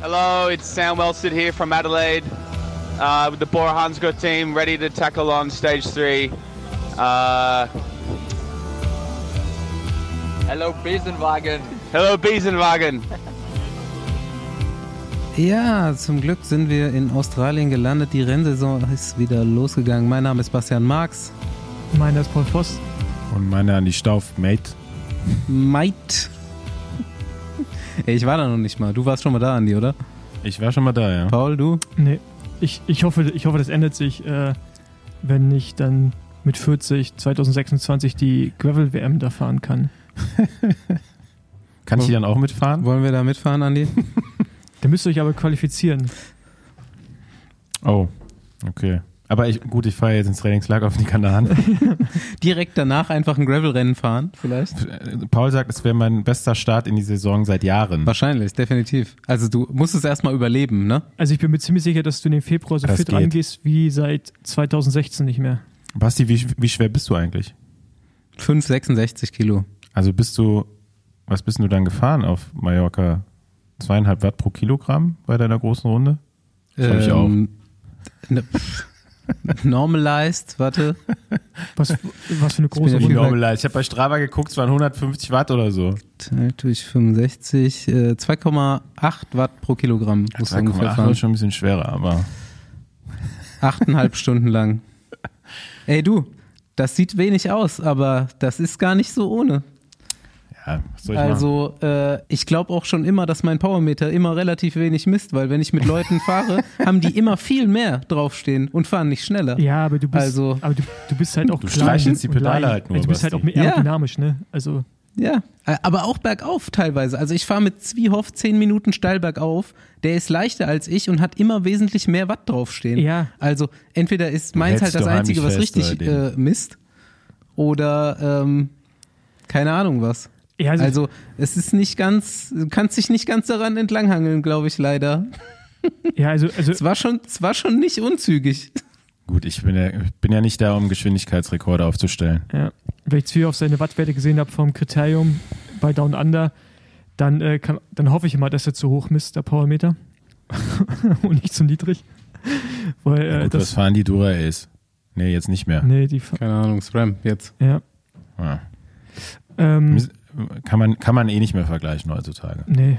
Hello, it's Sam Wellstead here from Adelaide uh, with the Bora Hansgrohe team ready to tackle on stage three. Uh, Hello, Besenwagen. hello, Biesenwagen. Ja, zum Glück sind wir in Australien gelandet. Die Rennsaison ist wieder losgegangen. Mein Name ist Bastian Marx. Meiner ist Paul Voss. Und meine an die Stauf, Mate. Mate. Ich war da noch nicht mal. Du warst schon mal da, Andi, oder? Ich war schon mal da, ja. Paul, du? Nee, ich, ich, hoffe, ich hoffe, das ändert sich, äh, wenn ich dann mit 40 2026 die Gravel-WM da fahren kann. Kann ich die dann auch mitfahren? Wollen wir da mitfahren, Andi? Da müsst ihr euch aber qualifizieren. Oh, okay. Aber ich, gut, ich fahre jetzt ins Trainingslager auf die Kanaren. Direkt danach einfach ein Gravel-Rennen fahren, vielleicht? Paul sagt, es wäre mein bester Start in die Saison seit Jahren. Wahrscheinlich, definitiv. Also du musst es erstmal überleben, ne? Also ich bin mir ziemlich sicher, dass du in den Februar so Das fit geht. rangehst wie seit 2016 nicht mehr. Basti, wie, wie schwer bist du eigentlich? 5, 66 Kilo. Also bist du, was bist du dann gefahren auf Mallorca? Zweieinhalb Watt pro Kilogramm bei deiner großen Runde? Das hab ich auch. Ähm, ne, normalized, warte. Was, was für eine große ja Runde. viel- Normal. Ich habe bei Strava geguckt, es waren 150 Watt oder so. Teilt durch 65, äh, 2,8 Watt pro Kilogramm musst du ungefähr 2,8 fahren. ist schon ein bisschen schwerer, aber Achteinhalb Stunden lang. Ey du, das sieht wenig aus, aber das ist gar nicht so ohne. Ja, ich? Also äh, ich glaube auch schon immer, dass mein Powermeter immer relativ wenig misst, weil wenn ich mit Leuten fahre, haben die immer viel mehr draufstehen und fahren nicht schneller. Ja, aber du bist, Also- aber du, du bist halt auch Du klein streichelst die und Pedale halt nur, Also du bist halt auch mehr Ja. aerodynamisch, ne? Also Ja, aber auch bergauf teilweise. Also ich fahre mit Zwiehoff 10 Minuten steil bergauf. Der ist leichter als ich und hat immer wesentlich mehr Watt draufstehen. Ja. Also entweder ist meins halt das Einzige, was richtig äh, misst. Oder ähm, keine Ahnung was. Ja, also, Also es ist nicht ganz, du kannst dich nicht ganz daran entlanghangeln, glaube ich leider. ja, also, also Es war schon, es war schon nicht unzügig. Gut, ich bin, ja, ich bin ja nicht da, um Geschwindigkeitsrekorde aufzustellen. Ja. Wenn ich Zwie auf seine Wattwerte gesehen habe vom Kriterium bei Down Under, dann, äh, kann, dann hoffe ich immer, dass er zu hoch misst, der Powermeter. Und nicht zu niedrig. Weil Ja, äh, gut, was das. fahren die Dura Ace? Nee, jetzt nicht mehr. Nee, die. Keine Ahnung, SRAM jetzt. Ja. Ja. Ähm, Kann, man, kann man eh nicht mehr vergleichen heutzutage. nee.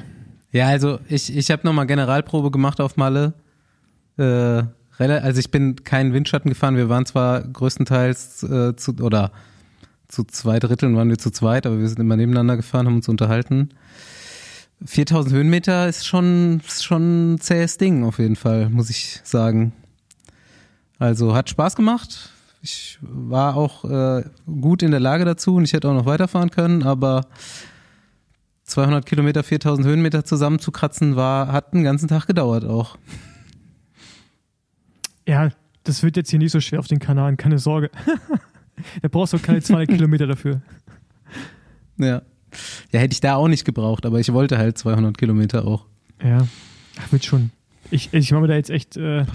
Ja, also ich, ich habe nochmal Generalprobe gemacht auf Malle. Äh, also ich bin keinen Windschatten gefahren. Wir waren zwar größtenteils äh, zu, oder zu zwei Dritteln waren wir zu zweit, aber wir sind immer nebeneinander gefahren, haben uns unterhalten. 4000 Höhenmeter ist schon, ist schon ein zähes Ding auf jeden Fall, muss ich sagen. Also hat Spaß gemacht. Ich war auch äh, gut in der Lage dazu und ich hätte auch noch weiterfahren können, aber 200 Kilometer, 4000 Höhenmeter zusammenzukratzen war, hat einen ganzen Tag gedauert auch. Ja, das wird jetzt hier nicht so schwer auf den Kanaren, keine Sorge. da brauchst du keine 200 Kilometer dafür. Ja. Ja, hätte ich da auch nicht gebraucht, aber ich wollte halt 200 Kilometer auch. Ja, wird schon. Ich, ich mache mir da jetzt echt äh,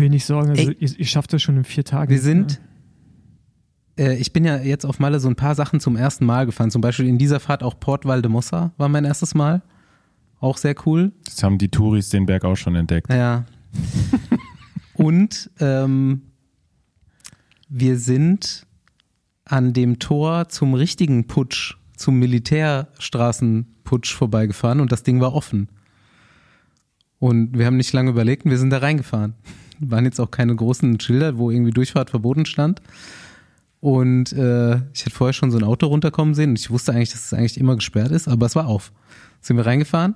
wenig Sorgen. Also Ey. ihr, ihr schafft das schon in vier Tagen. Wir sind, äh, ich bin ja jetzt auf Malle so ein paar Sachen zum ersten Mal gefahren. Zum Beispiel in dieser Fahrt auch Port Valdemossa war mein erstes Mal. Auch sehr cool. Das haben die Touris den Berg auch schon entdeckt. Ja. Und ähm, wir sind an dem Tor zum richtigen Putsch, zum Militärstraßenputsch vorbeigefahren und das Ding war offen. Und wir haben nicht lange überlegt und wir sind da reingefahren. Waren jetzt auch keine großen Schilder, wo irgendwie Durchfahrt verboten stand. Und äh, ich hatte vorher schon so ein Auto runterkommen sehen und ich wusste eigentlich, dass es eigentlich immer gesperrt ist, aber es war auf. Sind wir reingefahren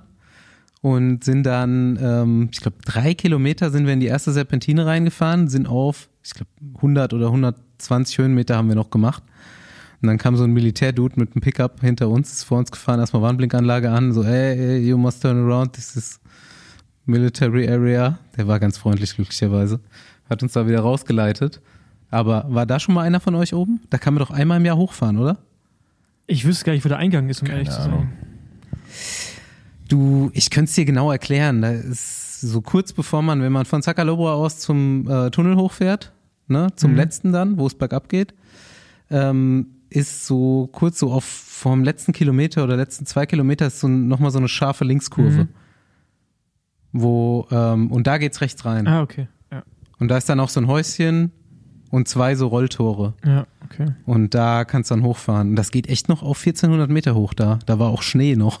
und sind dann, ähm, ich glaube, drei Kilometer sind wir in die erste Serpentine reingefahren, sind auf, ich glaube, 100 oder 120 Höhenmeter haben wir noch gemacht. Und dann kam so ein Militärdude mit einem Pickup hinter uns, ist vor uns gefahren, erstmal Warnblinkanlage an, so, hey, hey, you must turn around, this is military area. Der war ganz freundlich, glücklicherweise. Hat uns da wieder rausgeleitet. Aber war da schon mal einer von euch oben? Da kann man doch einmal im Jahr hochfahren, oder? Ich wüsste gar nicht, wo der Eingang ist, um Keine ehrlich zu Ahnung. sein. Du, ich könnte es dir genau erklären. Da ist so kurz bevor man, wenn man von Zacalobra aus zum äh, Tunnel hochfährt, ne, zum Mhm. letzten dann, wo es bergab geht, ähm, ist so kurz so auf vom letzten Kilometer oder letzten zwei Kilometer ist so nochmal so eine scharfe Linkskurve. Mhm. Wo, ähm, und da geht's rechts rein. Ah, okay. Ja, Und da ist dann auch so ein Häuschen und zwei so Rolltore. ja okay. Und da kannst du dann hochfahren. Und das geht echt noch auf 1400 Meter hoch da. Da war auch Schnee noch.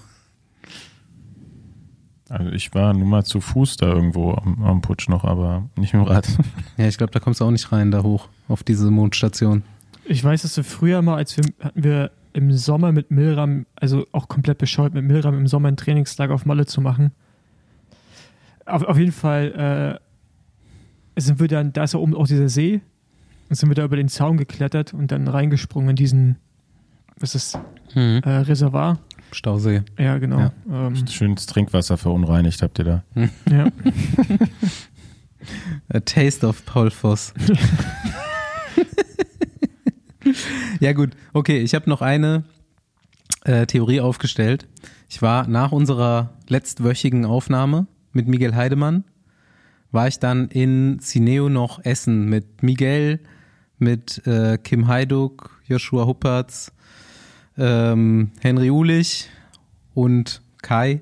Also ich war nur mal zu Fuß da irgendwo am, am Putsch noch, aber nicht mit dem Rad. Ja, ich glaube, da kommst du auch nicht rein, da hoch, auf diese Mondstation. Ich weiß, dass wir früher mal, als wir hatten wir im Sommer mit Milram, also auch komplett bescheuert, mit Milram im Sommer ein Trainingslager auf Malle zu machen. Auf, auf jeden Fall äh, sind wir dann, da ist ja oben auch dieser See, und sind wir da über den Zaun geklettert und dann reingesprungen in diesen, was ist das, Hm. äh, Reservoir. Stausee. Ja, genau. Ja. Ähm, Schönes Trinkwasser verunreinigt habt ihr da. ja. A taste of Paul Voss. ja gut, okay, ich habe noch eine äh, Theorie aufgestellt. Ich war nach unserer letztwöchigen Aufnahme mit Miguel Heidemann, war ich dann in Cineo noch essen mit Miguel, mit äh, Kim Heiduk, Joshua Huppertz, ähm, Henry Ulich und Kai.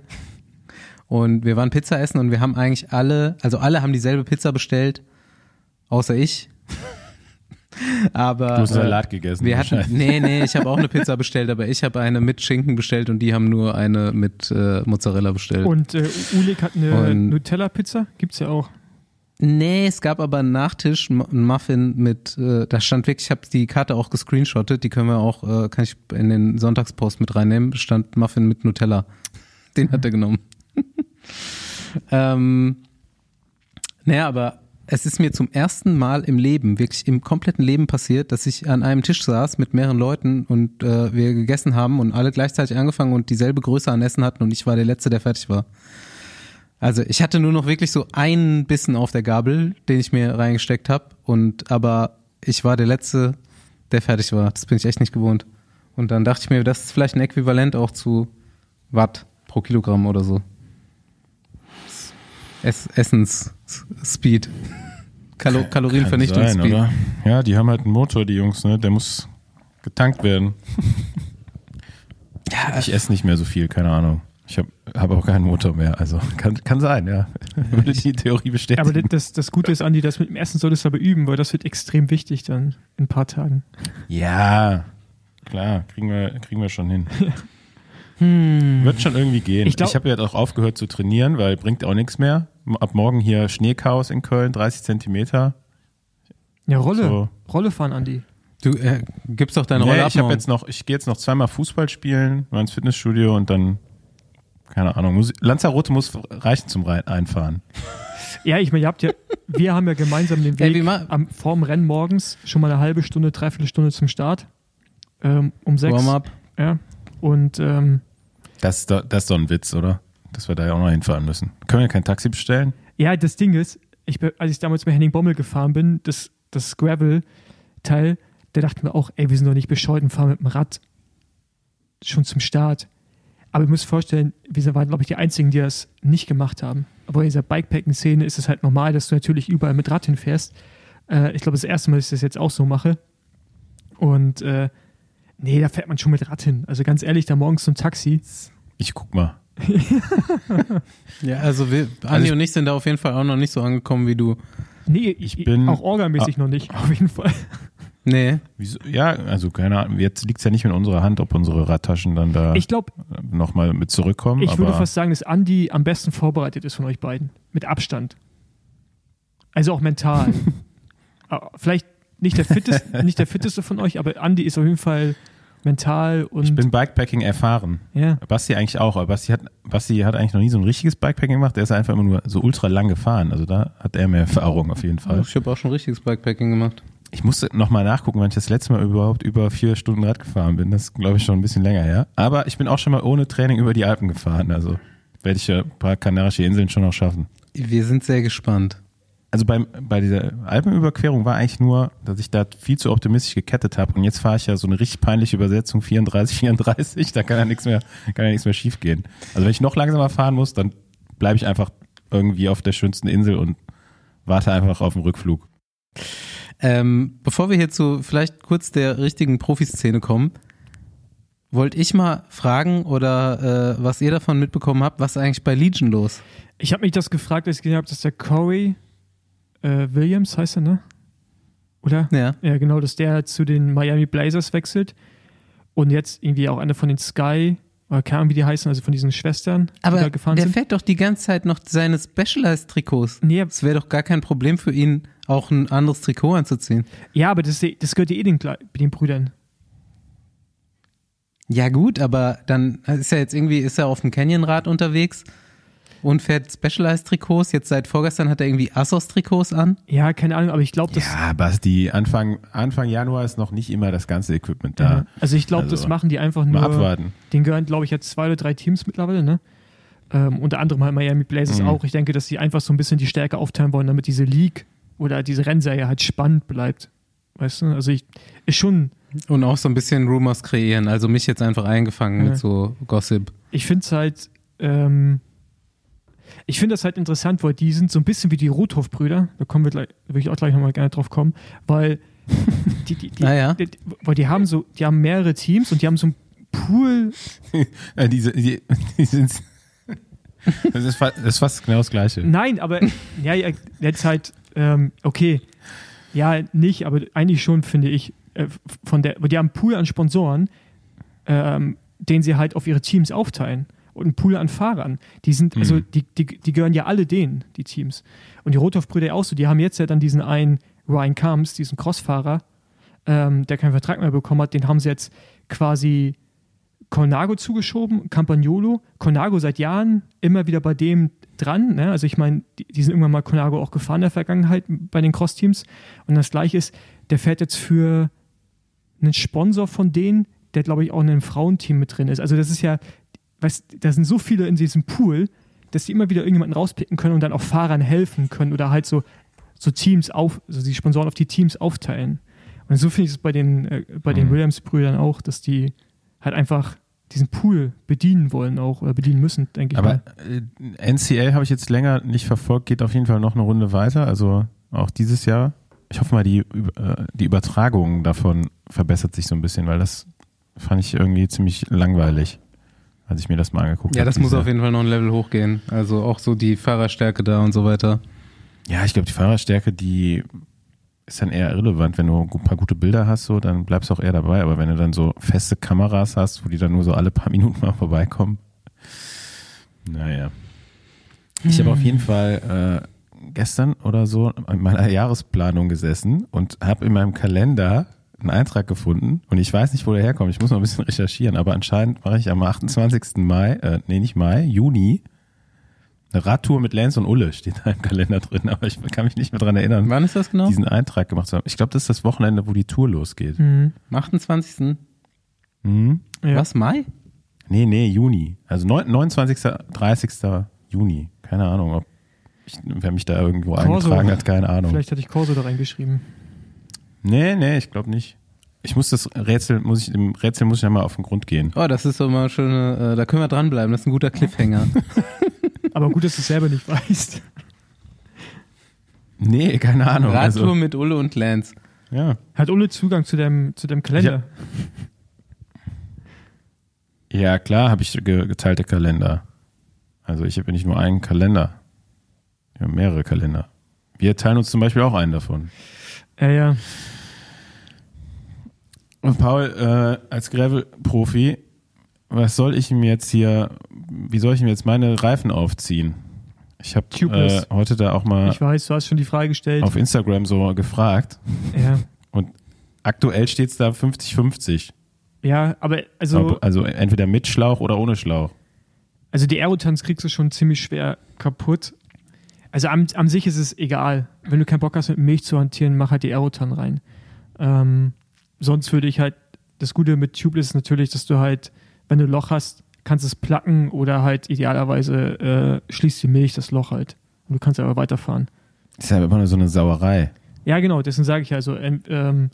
Und wir waren Pizza essen und wir haben eigentlich alle, also alle haben dieselbe Pizza bestellt, außer ich. Aber Du hast äh, Salat gegessen. wir hatten, nee, nee, ich habe auch eine Pizza bestellt, aber ich habe eine mit Schinken bestellt und die haben nur eine mit äh, Mozzarella bestellt. Und äh, Ulik hat eine Nutella-Pizza, gibt's ja auch. Nee, es gab aber einen Nachtisch, einen Muffin mit, äh, da stand wirklich, ich habe die Karte auch gescreenshottet, die können wir auch, äh, kann ich in den Sonntagspost mit reinnehmen, stand Muffin mit Nutella. Den hat er genommen. ähm, naja, aber es ist mir zum ersten Mal im Leben, wirklich im kompletten Leben passiert, dass ich an einem Tisch saß mit mehreren Leuten und äh, wir gegessen haben und alle gleichzeitig angefangen und dieselbe Größe an Essen hatten und ich war der Letzte, der fertig war. Also ich hatte nur noch wirklich so einen Bissen auf der Gabel, den ich mir reingesteckt habe und aber ich war der Letzte, der fertig war. Das bin ich echt nicht gewohnt. Und dann dachte ich mir, das ist vielleicht ein Äquivalent auch zu Watt pro Kilogramm oder so. Ess Essensspeed. Kalo Kann Kalorienvernichtungsspeed. sein, oder? Ja, die haben halt einen Motor, die Jungs, ne? Der muss getankt werden. Ja, Ich esse nicht mehr so viel, keine Ahnung. Ich habe hab auch keinen Motor mehr, also kann, kann sein, ja. Würde die Theorie bestätigen. Aber das, das Gute ist, Andi, das mit dem Essen solltest du aber üben, weil das wird extrem wichtig dann in ein paar Tagen. ja, klar, kriegen wir, kriegen wir schon hin. Hm. Wird schon irgendwie gehen. Ich Ich, habe jetzt auch aufgehört zu trainieren, weil bringt auch nichts mehr. Ab morgen hier Schneechaos in Köln, 30 Zentimeter. Ja, Rolle. So. Rolle fahren, Andi. Du äh, gibst doch deine Nee, Rolle ab. ich habe morgen. jetzt noch, ich gehe jetzt noch zweimal Fußball spielen, mal ins Fitnessstudio und dann, keine Ahnung, muss, Lanzarote muss reichen zum einfahren. Ja, ich meine, ihr habt ja, wir haben ja gemeinsam den Ey, Weg wie ma- am, vorm Rennen morgens schon mal eine halbe Stunde, dreiviertel Stunde zum Start. Ähm, um sechs. Warm-up. Ja. Und ähm, Das, ist doch- das ist doch ein Witz, oder? Dass wir da ja auch noch hinfahren müssen. Können wir kein Taxi bestellen? ja, das Ding ist, ich, als ich damals mit Henning Bommel gefahren bin, das, das Gravel-Teil, der dachte mir auch, ey, wir sind doch nicht bescheuert und fahren mit dem Rad schon zum Start. Aber ihr müsst vorstellen, wir waren, glaube ich, die Einzigen, die das nicht gemacht haben. Aber in dieser Bikepacking-Szene ist es halt normal, dass du natürlich überall mit Rad hinfährst. Äh, ich glaube, das erste Mal, dass ich das jetzt auch so mache. Und äh, nee, da fährt man schon mit Rad hin. Also ganz ehrlich, da morgens zum Taxi. Ich guck mal. Ja, also wir, Andi ich- und ich sind da auf jeden Fall auch noch nicht so angekommen wie du. Nee, Ich bin- auch orgamäßig noch nicht, auf jeden Fall. Nee. Wieso? Ja, also keine Ahnung. Jetzt liegt es ja nicht in unserer Hand, ob unsere Radtaschen dann da Ich glaube, nochmal mit zurückkommen. ich aber würde fast sagen, dass Andi am besten vorbereitet ist von euch beiden. Mit Abstand. Also auch mental. Aber Vielleicht nicht der, fitteste, nicht der fitteste von euch, aber Andi ist auf jeden Fall mental und ich bin Bikepacking erfahren. ja. Basti eigentlich auch, aber Basti hat, Basti hat eigentlich noch nie so ein richtiges Bikepacking gemacht. Der ist einfach immer nur so ultra lang gefahren. Also da hat er mehr Erfahrung auf jeden Fall. Ich habe auch schon richtiges Bikepacking gemacht. Ich musste nochmal nachgucken, wann ich das letzte Mal überhaupt über vier Stunden Rad gefahren bin. Das ist, glaube ich, schon ein bisschen länger her. Aber ich bin auch schon mal ohne Training über die Alpen gefahren. Also werde ich ja ein paar kanarische Inseln schon noch schaffen. Wir sind sehr gespannt. Also beim, bei dieser Alpenüberquerung war eigentlich nur, dass ich da viel zu optimistisch gekettet habe. Und jetzt fahre ich ja so eine richtig peinliche Übersetzung 34, 34. Da kann ja nichts mehr, kann ja nichts mehr schief gehen. Also wenn ich noch langsamer fahren muss, dann bleibe ich einfach irgendwie auf der schönsten Insel und warte einfach auf den Rückflug. Ähm, bevor wir hier zu vielleicht kurz der richtigen Profiszene kommen, wollte ich mal fragen oder äh, was ihr davon mitbekommen habt, was ist eigentlich bei Legion los? Ich habe mich das gefragt, als ich gesehen habe, dass der Corey äh, Williams heißt er, ne? Oder? Ja. Ja, genau, dass der zu den Miami Blazers wechselt und jetzt irgendwie auch einer von den Sky, oder keine Ahnung, wie die heißen, also von diesen Schwestern, die Aber da gefahren der sind. fährt doch die ganze Zeit noch seine Specialized-Trikots. Nee, Es wäre doch gar kein Problem für ihn, auch ein anderes Trikot anzuziehen. ja, aber das, das gehört ja eh den, den Brüdern. Ja gut, aber dann ist er jetzt irgendwie, ist er auf dem Canyonrad unterwegs und fährt Specialized-Trikots. Jetzt seit vorgestern hat er irgendwie Assos-Trikots an. Ja, keine Ahnung, aber ich glaube, das. Ja, Basti, Anfang, Anfang Januar ist noch nicht immer das ganze Equipment da. Ja. Also ich glaube, das Also, machen die einfach Mal nur. abwarten. Den gehören, glaube ich, jetzt zwei oder drei Teams mittlerweile, ne? Ähm, unter anderem halt Miami Blazers Mhm. auch. Ich denke, dass sie einfach so ein bisschen die Stärke aufteilen wollen, damit diese League oder diese Rennserie halt spannend bleibt. Weißt du? Also ich ist schon, Und auch so ein bisschen Rumors kreieren. Also mich jetzt einfach eingefangen Ja. mit so Gossip. ich finde es halt, ähm, ich finde das halt interessant, weil die sind so ein bisschen wie die Rothoff-Brüder. Da kommen wir gleich, würde ich auch gleich nochmal gerne drauf kommen, weil die, die, die, Ah ja. die, weil die haben so, die haben mehrere Teams und die haben so ein Pool Äh, diese, die, die sind, das, ist, fa- das ist fast genau das Gleiche. Nein, aber ja, ja, jetzt halt, ähm, okay. Ja, nicht, aber eigentlich schon, finde ich, äh, von der, die haben einen Pool an Sponsoren, ähm, den sie halt auf ihre Teams aufteilen. Und einen Pool an Fahrern. Die sind, also Mhm. die, die, die gehören ja alle denen, die Teams. Und die Rothoff-Brüder auch so, die haben jetzt ja dann diesen einen Ryan Combs, diesen Crossfahrer, ähm, der keinen Vertrag mehr bekommen hat, den haben sie jetzt quasi Colnago zugeschoben, Campagnolo. Colnago seit Jahren immer wieder bei dem dran. Ne? Also ich meine, die, die sind irgendwann mal Colnago auch gefahren in der Vergangenheit bei den Cross-Teams. Und das gleiche ist, der fährt jetzt für einen Sponsor von denen, der glaube ich auch in einem Frauenteam mit drin ist. Also das ist ja, weißt, da sind so viele in diesem Pool, dass die immer wieder irgendjemanden rauspicken können und dann auch Fahrern helfen können oder halt so, so Teams auf, also die Sponsoren auf die Teams aufteilen. Und so finde ich es bei den, äh, bei den Mhm. Williams-Brüdern auch, dass die halt einfach diesen Pool bedienen wollen auch oder bedienen müssen, denke ich Aber mal. äh, NCL habe ich jetzt länger nicht verfolgt, geht auf jeden Fall noch eine Runde weiter, also auch dieses Jahr. Ich hoffe mal, die, äh, die Übertragung davon verbessert sich so ein bisschen, weil das fand ich irgendwie ziemlich langweilig, als ich mir das mal angeguckt Ja, habe. das muss auf jeden Fall noch ein Level hochgehen. Also auch so die Fahrerstärke da und so weiter. Ja, ich glaube, die Fahrerstärke, die ist dann eher irrelevant. Wenn du ein paar gute Bilder hast, so, dann bleibst du auch eher dabei. Aber wenn du dann so feste Kameras hast, wo die dann nur so alle paar Minuten mal vorbeikommen, naja. Ich habe auf jeden Fall äh, gestern oder so in meiner Jahresplanung gesessen und habe in meinem Kalender einen Eintrag gefunden und ich weiß nicht, wo der herkommt. Ich muss noch ein bisschen recherchieren, aber anscheinend mache ich am 28. Mai, äh, nee, nicht Mai, Juni, eine Radtour mit Lance und Ulle steht da im Kalender drin, aber ich kann mich nicht mehr dran erinnern, Wann ist das genau? diesen Eintrag gemacht zu haben. Ich glaube, das ist das Wochenende, wo die Tour losgeht. Mhm. Am 28. Mhm. Ja. Was, Mai? Nee, nee, Juni. Also neun- 29., 30. Juni. Keine Ahnung, ob ich, wer mich da irgendwo Corso. eingetragen hat, keine Ahnung. Vielleicht hatte ich Corso da reingeschrieben. Nee, nee, ich glaube nicht. Ich muss das Rätsel, muss ich, dem Rätsel muss ich ja mal auf den Grund gehen. Oh, das ist so mal schöne, äh, da können wir dranbleiben. Das ist ein guter Cliffhanger. Aber gut, dass du es selber nicht weißt. Nee, keine Ahnung. Radtour Also, mit Ulle und Lance. ja. Hat Ulle Zugang zu deinem, zu deinem Kalender? ja, klar habe ich ge geteilte Kalender. Also ich habe nicht nur einen Kalender. Ich habe mehrere Kalender. Wir teilen uns zum Beispiel auch einen davon. Ja, ja. Und Paul, äh, als Gravel-Profi, was soll ich ihm jetzt hier, wie soll ich ihm jetzt meine Reifen aufziehen? Ich habe äh, heute da auch mal Ich weiß, du hast schon die Frage gestellt. auf Instagram so gefragt. Ja. Aktuell steht es da 50-50. ja, aber also, also entweder mit Schlauch oder ohne Schlauch. also die Aerotanz kriegst du schon ziemlich schwer kaputt. Also am, am sich ist es egal. Wenn du keinen Bock hast, mit Milch zu hantieren, mach halt die Aerotan rein. Ähm, sonst würde ich halt, das Gute mit Tubeless ist natürlich, dass du halt, wenn du ein Loch hast, kannst es placken oder halt idealerweise äh, schließt die Milch das Loch halt. Und du kannst aber weiterfahren. Ist ja immer nur so eine Sauerei. Ja, genau, deswegen sage ich also, ähm, ähm,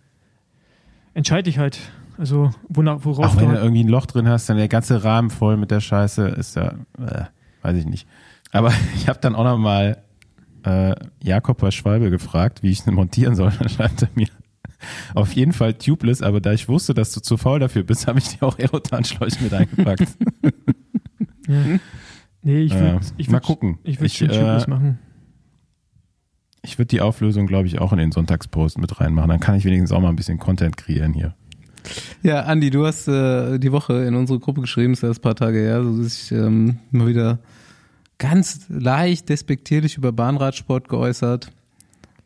entscheide dich halt. Also, wonach, worauf Auch wenn du halt, irgendwie ein Loch drin hast, dann der ganze Rahmen voll mit der Scheiße, ist ja, äh, weiß ich nicht. Aber ich habe dann auch noch mal äh, Jakob bei Schwalbe gefragt, wie ich es montieren soll. Dann schreibt er mir, Auf jeden Fall tubeless, aber da ich wusste, dass du zu faul dafür bist, habe ich dir auch Aerotan-Schläuche mit eingepackt. Ja. Nee, ich würde ich mal würd, gucken. Ich würde Ich, schon Tubeless äh, machen. Ich würde die Auflösung, glaube ich, auch in den Sonntagspost mit reinmachen. Dann kann ich wenigstens auch mal ein bisschen Content kreieren hier. Ja, Andi, du hast äh, die Woche in unsere Gruppe geschrieben, ist erst ein paar Tage her, so sich ähm, mal wieder ganz leicht despektierlich über Bahnradsport geäußert.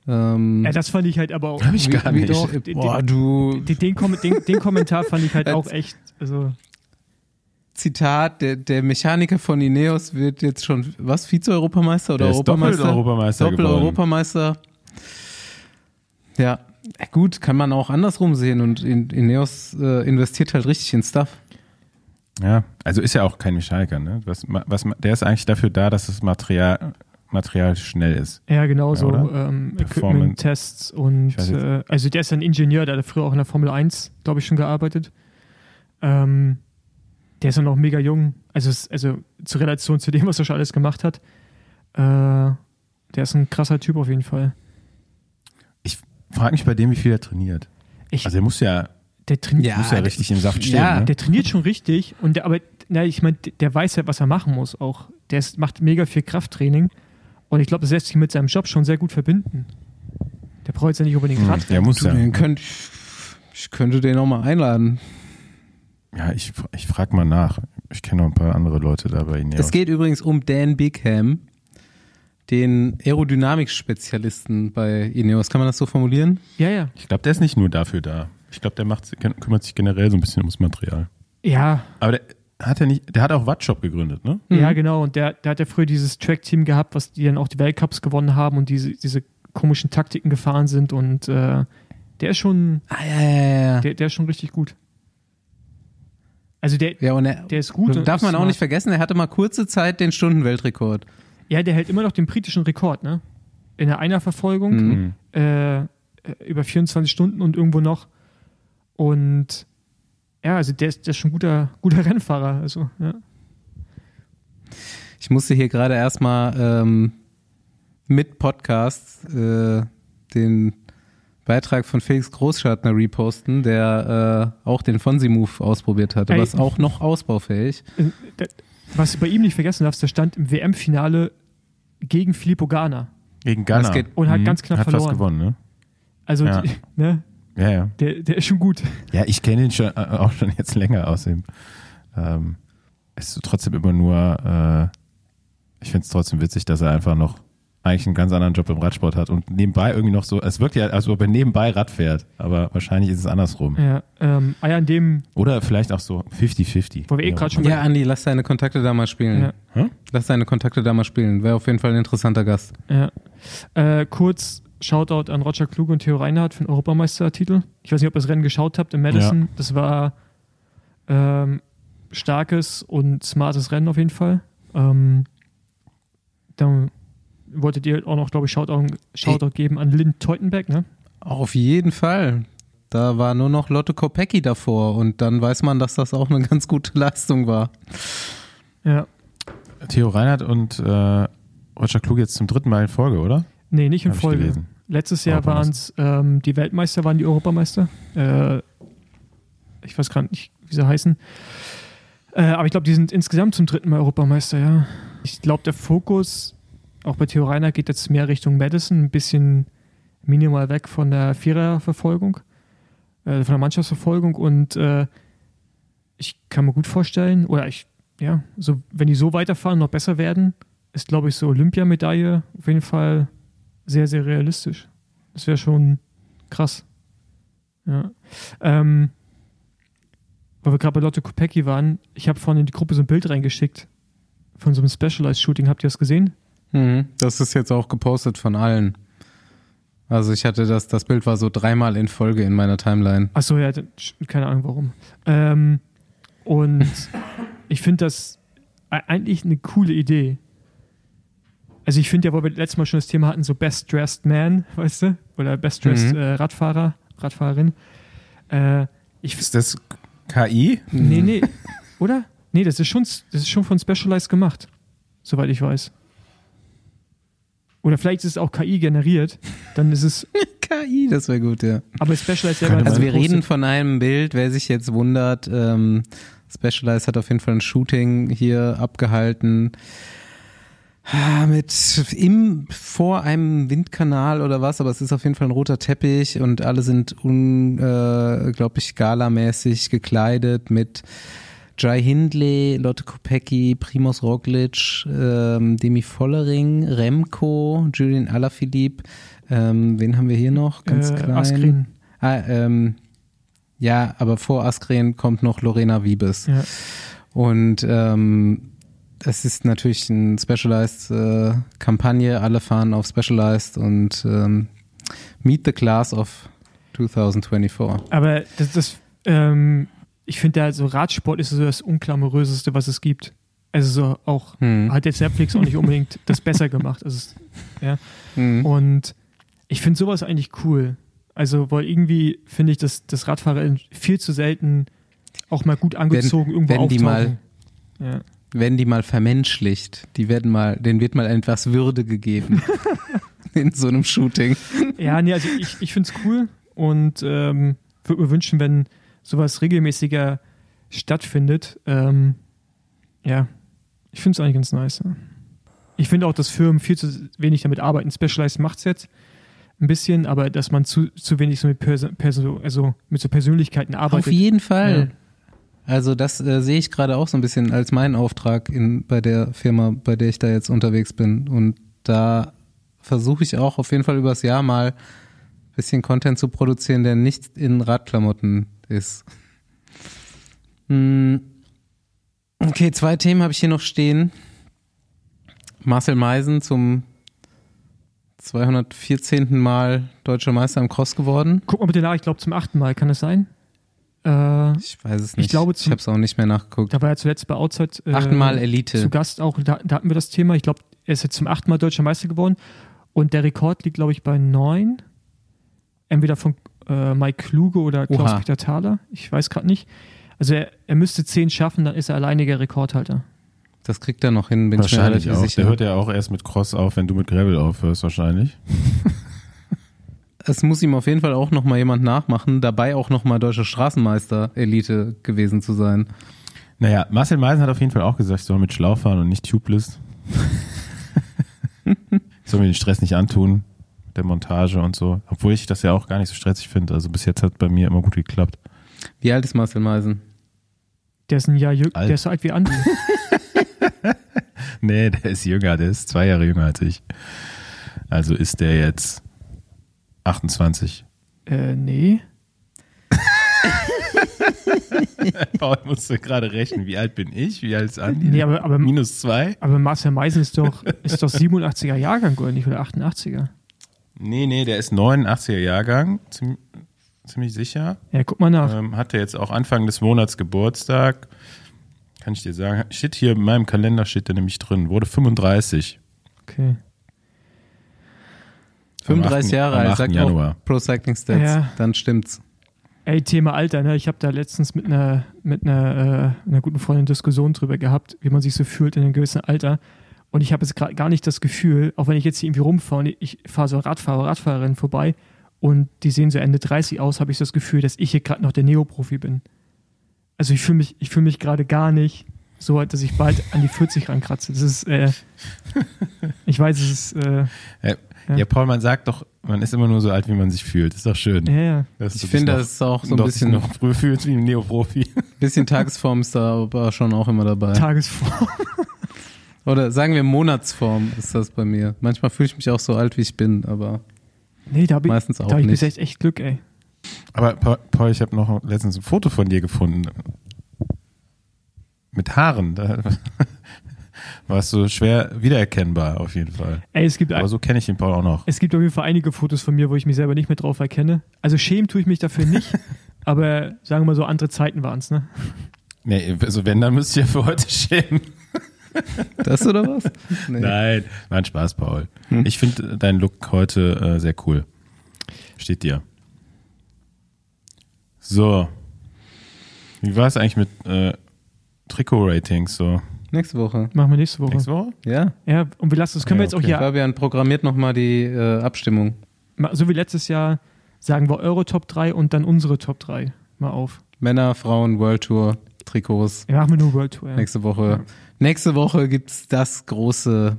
Ähm, Ja, das fand ich halt aber auch. Hab ich gar nicht. Doch, Den- boah, den- du, Den, den, den, den Kommentar fand ich halt auch echt. Also, Zitat, der, der Mechaniker von Ineos wird jetzt schon, was, Vize-Europameister oder Der ist Europameister? Doppel-Europameister. Doppel-Europameister. Ja, gut, kann man auch andersrum sehen und In- Ineos äh, investiert halt richtig in Stuff. Ja, also ist ja auch kein Mechaniker, ne? Was, was, der ist eigentlich dafür da, dass das Material, Material schnell ist. ja, genau so. oder? ähm. Equipment-Tests und. Ich Äh, also, der ist ein Ingenieur, der hat früher auch in der Formel 1, glaube ich, schon gearbeitet. Ähm, der ist ja noch mega jung. Also, also zur Relation zu dem, was er schon alles gemacht hat. Äh, der ist ein krasser Typ auf jeden Fall. Frag mich bei dem, wie viel er trainiert. Ich, Also er muss ja, der trainiert. muss ja der- richtig im Saft stehen. ja, ne? Der trainiert schon richtig und der, aber na, ich meine, der weiß ja, was er machen muss auch. Der ist, macht mega viel Krafttraining und ich glaube, das lässt sich mit seinem Job schon sehr gut verbinden. Der braucht jetzt ja nicht unbedingt Hm, Rad. Der muss Du, ja. den könnt, ich könnte den auch mal einladen. Ja, ich, ich frag mal nach. Ich kenne noch ein paar andere Leute da bei Ineos. Es geht übrigens um Dan Bigham, den Aerodynamik-Spezialisten bei Ineos. Kann man das so formulieren? Ja, ja. Ich glaube, der ist nicht nur dafür da. Ich glaube, der macht, kümmert sich generell so ein bisschen ums Material. Ja, Aber der hat ja nicht, der hat auch Wattshop gegründet, ne? Mhm. ja, genau. Und der, der hat ja früher dieses Track-Team gehabt, was die dann auch die Weltcups gewonnen haben und diese, diese komischen Taktiken gefahren sind und äh, der ist schon, Ah, ja, ja, ja. der, der ist schon richtig gut. Also der, ja und er, der ist gut. und darf man auch smart. nicht vergessen, er hatte mal kurze Zeit den Stundenweltrekord. Ja, der hält immer noch den britischen Rekord, ne? In der Einerverfolgung. Mhm. äh, äh, über 24 Stunden und irgendwo noch. Und ja, also der ist, der ist schon ein guter, guter Rennfahrer. Also, ja. Ich musste hier gerade erstmal ähm, mit Podcast äh, den Beitrag von Felix Großschartner reposten, der äh, auch den Fonsi-Move ausprobiert hatte, Ey. was auch noch ausbaufähig. Äh, Was du bei ihm nicht vergessen darfst, der stand im WM-Finale gegen Filippo Garner. Gegen Ghana. Und hat Mhm. ganz knapp hat verloren. fast gewonnen, ne? Also, Ja. die, ne, Ja, ja. der, der ist schon gut. Ja, ich kenne ihn schon, äh, auch schon jetzt länger aus dem. Ähm, es ist trotzdem immer nur, äh, ich finde es trotzdem witzig, dass er einfach noch eigentlich einen ganz anderen Job im Radsport hat und nebenbei irgendwie noch so, es wirkt ja, als ob er nebenbei Rad fährt, aber wahrscheinlich ist es andersrum. Ja, ähm, ah ja, in dem, Oder vielleicht auch so 50-50. Wo wir eh Ja, grad schon- Ja, Andi, lass deine Kontakte da mal spielen. Ja. Hm? Lass deine Kontakte da mal spielen. Wäre auf jeden Fall ein interessanter Gast. ja. Äh, kurz Shoutout an Roger Kluge und Theo Reinhardt für den Europameistertitel. Ich weiß nicht, ob ihr das Rennen geschaut habt in Madison. Das war ähm, starkes und smartes Rennen auf jeden Fall. Ähm, dann wolltet ihr auch noch, glaube ich, Shoutout, Shoutout geben an Lynn Teutenberg, ne? Auf jeden Fall. Da war nur noch Lotte Kopecki davor und dann weiß man, dass das auch eine ganz gute Leistung war. Ja. Theo Reinhardt und äh, Roger Klug jetzt zum dritten Mal in Folge, oder? Nee, nicht in Hab ich Folge. Letztes Jahr waren es ähm, die Weltmeister, waren die Europameister. Äh, ich weiß gerade nicht, wie sie heißen. Äh, aber ich glaube, die sind insgesamt zum dritten Mal Europameister, ja. Ich glaube, der Fokus, auch bei Theo Reiner, geht jetzt mehr Richtung Madison, ein bisschen minimal weg von der Viererverfolgung, äh, von der Mannschaftsverfolgung. Und äh, ich kann mir gut vorstellen, oder ich, ja, so, wenn die so weiterfahren, noch besser werden, ist, glaube ich, so Olympiamedaille auf jeden Fall sehr, sehr realistisch. Das wäre schon krass. Ja. Ähm, weil wir gerade bei Lotte Kopecki waren, ich habe vorhin in die Gruppe so ein Bild reingeschickt von so einem Specialized-Shooting. Habt ihr das gesehen? Mhm. Das ist jetzt auch gepostet von allen. Also ich hatte das, das Bild war so dreimal in Folge in meiner Timeline. Achso, ja, keine Ahnung warum. Ähm, und ich finde das e- eigentlich eine coole Idee. Also ich finde ja, wo wir letztes Mal schon das Thema hatten, so Best Dressed Man, weißt du? Oder Best Dressed Mhm. äh, Radfahrer, Radfahrerin. Äh, ich, Ist das KI? Nee, nee. Oder? Nee, das ist schon, das ist schon von Specialized gemacht. Soweit ich weiß. Oder vielleicht ist es auch KI generiert. Dann ist es. KI, das wäre gut, ja. Aber Specialized selber Also wir reden von einem Bild, wer sich jetzt wundert, ähm, Specialized hat auf jeden Fall ein Shooting hier abgehalten. Ah, Mit im vor einem Windkanal oder was, aber es ist auf jeden Fall ein roter Teppich und alle sind unglaublich galamäßig gekleidet mit Jai Hindley, Lotte Kopecki, Primoz Roglic, ähm, Demi Vollering, Remco, Julian Alaphilippe. Ähm, wen haben wir hier noch? Ganz Äh, klein. Askren. Ah, ähm, ja, aber vor Askren kommt noch Lorena Wiebes. Ja. Und ähm, es ist natürlich eine Specialized-Kampagne. Alle fahren auf Specialized und ähm, Meet the Class of 2024. Aber das, das ähm, ich finde ja, so Radsport ist so das Unklamoröseste, was es gibt. Also so auch, Hm. hat jetzt Netflix auch nicht unbedingt das besser gemacht. Also ja. Hm. Und ich finde sowas eigentlich cool. Also, weil irgendwie finde ich, dass das Radfahrer viel zu selten auch mal gut angezogen irgendwo wenn die auftauchen. ja. Werden die mal vermenschlicht, die werden mal, denen wird mal etwas Würde gegeben in so einem Shooting. ja, nee, also ich, ich finde es cool und ähm, würde mir wünschen, wenn sowas regelmäßiger stattfindet. Ähm, ja, ich finde es eigentlich ganz nice. Ich finde auch, dass Firmen viel zu wenig damit arbeiten. Specialized macht es jetzt ein bisschen, aber dass man zu, zu wenig so mit, Perso Perso also mit so Persönlichkeiten arbeitet. Auf jeden Fall. Ja. Also das äh, sehe ich gerade auch so ein bisschen als meinen Auftrag in, bei der Firma, bei der ich da jetzt unterwegs bin. Und da versuche ich auch auf jeden Fall übers Jahr mal ein bisschen Content zu produzieren, der nicht in Radklamotten ist. Hm. Okay, zwei Themen habe ich hier noch stehen. Marcel Meisen zum 214. Mal deutscher Meister im Cross geworden. Guck mal bitte nach, ich glaube zum achten Mal, kann es sein? Äh, Ich weiß es nicht. glaube, ich zum- habe es auch nicht mehr nachgeguckt. da war er zuletzt bei Outside äh, Achtmal Elite. zu Gast auch, da, da hatten wir das Thema. Ich glaube, er ist jetzt zum achten Mal deutscher Meister geworden und der Rekord liegt, glaube ich, bei neun. Entweder von äh, Mike Kluge oder. Klaus-Peter Thaler. Ich weiß gerade nicht. Also er, er müsste zehn schaffen, dann ist er alleiniger Rekordhalter. Das kriegt er noch hin, bin ich mir Wahrscheinlich relativ auch. sicher. Der hört ja auch erst mit Cross auf, wenn du mit Gravel aufhörst, wahrscheinlich. es muss ihm auf jeden Fall auch noch mal jemand nachmachen, dabei auch noch mal deutscher Straßenmeister Elite gewesen zu sein. Naja, Marcel Meisen hat auf jeden Fall auch gesagt, ich soll mit Schlauch fahren und nicht tubeless. ich soll mir den Stress nicht antun, der Montage und so. Obwohl ich das ja auch gar nicht so stressig finde. Also bis jetzt hat bei mir immer gut geklappt. Wie alt ist Marcel Meisen? Der ist ein Jahr jünger, der ist so alt wie Andi. Nee, der ist jünger, der ist zwei Jahre jünger als ich. Also ist der jetzt 28. äh, nee. Paul musste gerade rechnen, wie alt bin ich, wie alt ist Andi? Nee, aber, aber, Minus zwei? aber Marcel Meisen ist doch, ist doch 87er Jahrgang, oder nicht? Oder 88er? Nee, nee, der ist 89er Jahrgang, ziem- ziemlich sicher. Ja, guck mal nach. Ähm, hatte jetzt auch Anfang des Monats Geburtstag. Kann ich dir sagen. Steht hier in meinem Kalender steht der nämlich drin. Wurde 35. Okay. 35 8. Jahre alt, 8. sagt Januar. auch Pro Cycling Stats. Ja. Dann stimmt's. Ey, Thema Alter, ne? Ich habe da letztens mit einer mit einer, äh, einer guten Freundin Diskussion drüber gehabt, wie man sich so fühlt in einem gewissen Alter. Und ich habe jetzt gerade gar nicht das Gefühl, auch wenn ich jetzt hier irgendwie rumfahre und ich fahre so Radfahrer, Radfahrerinnen vorbei und die sehen so Ende 30 aus, habe ich das Gefühl, dass ich hier gerade noch der Neoprofi bin. Also ich fühle mich, ich fühle mich gerade gar nicht so, dass ich bald an die 40 rankratze. Das ist, äh, ich weiß, es ist, äh, Ja, Paul, man sagt doch, man ist immer nur so alt, wie man sich fühlt. Ist doch schön. ja, ja. dass Ich finde, das ist auch so ein bisschen, noch früh fühlst wie ein Neoprofi. bisschen Tagesform ist da aber schon auch immer dabei. Tagesform. Oder sagen wir Monatsform ist das bei mir. Manchmal fühle ich mich auch so alt, wie ich bin, aber Nee, da habe ich, Meistens auch da hab ich bis nicht. echt, echt Glück, ey. Aber Pa- Paul, ich habe noch letztens ein Foto von dir gefunden. Mit Haaren. Warst du schwer wiedererkennbar auf jeden Fall. Ey, es gibt, Aber so kenne ich den Paul auch noch. Es gibt auf jeden Fall einige Fotos von mir, wo ich mich selber nicht mehr drauf erkenne. Also schämen tue ich mich dafür nicht, aber sagen wir mal so, andere Zeiten waren es, ne? Nee, also wenn, dann müsst ihr für heute schämen. das oder was? Nee. Nein, war ein Spaß, Paul. Hm. Ich finde deinen Look heute äh, sehr cool. Steht dir. So. Wie war es eigentlich mit äh, Trikot-Ratings so? Nächste Woche. Machen wir nächste Woche. Nächste Woche? Ja. Ja, und wir lassen das können wir Ja, jetzt okay. auch hier. Fabian programmiert nochmal die äh, Abstimmung. So wie letztes Jahr sagen wir eure Top 3 und dann unsere Top 3 mal auf. Männer, Frauen, World Tour, Trikots. Wir machen nur World Tour. Ja. Nächste Woche. Nächste Woche gibt's das große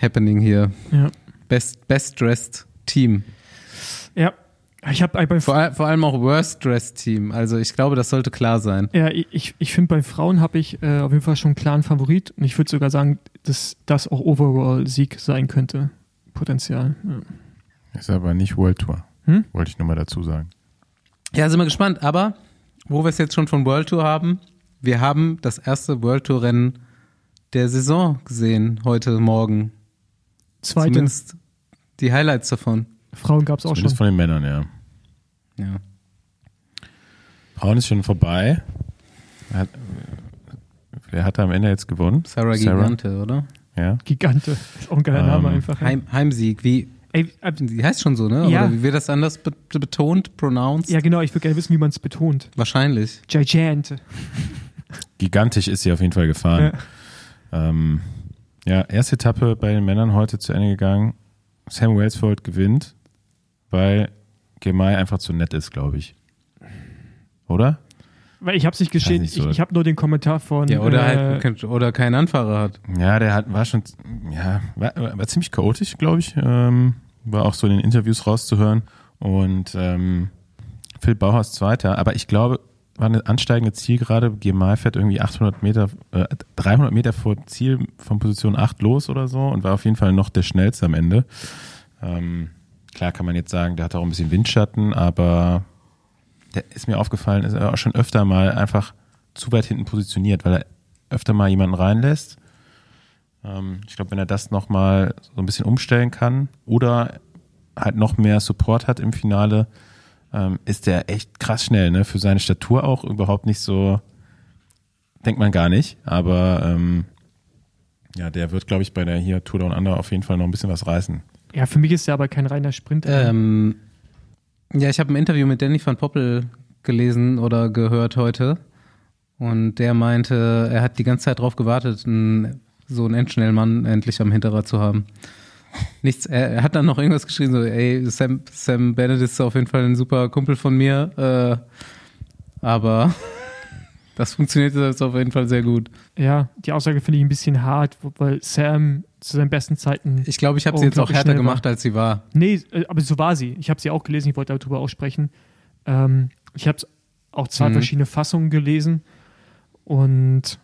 Happening hier. Ja. Best, best dressed Team. ja. Ich habe bei Vor, vor allem auch worst dressed Team. Also ich glaube, das sollte klar sein. Ja, ich, ich finde, bei Frauen habe ich äh, auf jeden Fall schon einen klaren Favorit. Und ich würde sogar sagen, dass das auch Overall-Sieg sein könnte. Potenzial. Ja. Ist aber nicht World Tour. Hm? Wollte ich nur mal dazu sagen. Ja, sind wir gespannt. Aber wo wir es jetzt schon von World Tour haben, wir haben das erste World Tour Rennen der Saison gesehen heute Morgen. Zweite, Zumindest die Highlights davon. Frauen gab es auch Zumindest schon. von den Männern, ja. Ja. Frauen ist schon vorbei. Wer hat, wer hat da am Ende jetzt gewonnen? Sarah Gigante, oder? Ja. Gigante. Ist auch ein geiler Ähm, Name einfach. ja. Heim, Heimsieg. Wie, Ey, äh, die heißt schon so, ne? Ja. Oder wie wird das anders be betont, pronounced? ja, genau, ich würde gerne wissen, wie man es betont. Wahrscheinlich. Gigante. Gigantisch ist sie auf jeden Fall gefahren. Ja. Ähm, ja, erste Etappe bei den Männern heute zu Ende gegangen. Sam Welsford gewinnt, weil Gemay einfach zu nett ist, glaube ich. Oder? Weil ich habe es nicht geschehen. nicht so. ich ich habe nur den Kommentar von. Ja, oder äh, halt oder keinen Anfahrer hat. Ja, der hat, war schon, ja, war, war ziemlich chaotisch, glaube ich. Ähm, war auch so in den Interviews rauszuhören. Und ähm, Phil Bauhaus Zweiter. Aber ich glaube, war eine ansteigende Zielgerade. GMI fährt irgendwie 800 Meter, äh, 300 Meter vor Ziel von Position 8 los oder so und war auf jeden Fall noch der schnellste am Ende. Ähm, klar kann man jetzt sagen, der hat auch ein bisschen Windschatten, aber der ist mir aufgefallen, ist er auch schon öfter mal einfach zu weit hinten positioniert, weil er öfter mal jemanden reinlässt. Ähm, ich glaube, wenn er das nochmal so ein bisschen umstellen kann oder halt noch mehr Support hat im Finale, ähm, ist der echt krass schnell, ne? Für seine Statur auch überhaupt nicht so, denkt man gar nicht, aber ähm, ja, der wird, glaube ich, bei der hier Tour Down Under auf jeden Fall noch ein bisschen was reißen. Ja, für mich ist er aber kein reiner Sprinter. Ähm, ja, ich habe ein Interview mit Danny van Poppel gelesen oder gehört heute. Und der meinte, er hat die ganze Zeit drauf gewartet, einen, so einen Endschnellmann endlich am Hinterrad zu haben. Nichts, er, er hat dann noch irgendwas geschrieben, so, ey, Sam, Sam Bennett ist auf jeden Fall ein super Kumpel von mir, äh, aber das funktioniert jetzt auf jeden Fall sehr gut. Ja, die Aussage finde ich ein bisschen hart, weil Sam zu seinen besten Zeiten. Ich glaube, ich habe sie jetzt auch härter schnell war. gemacht, als sie war. Nee, äh, aber so war sie. Ich habe sie auch gelesen, ich wollte darüber auch sprechen. Ähm, ich habe auch zwei Mhm. verschiedene Fassungen gelesen und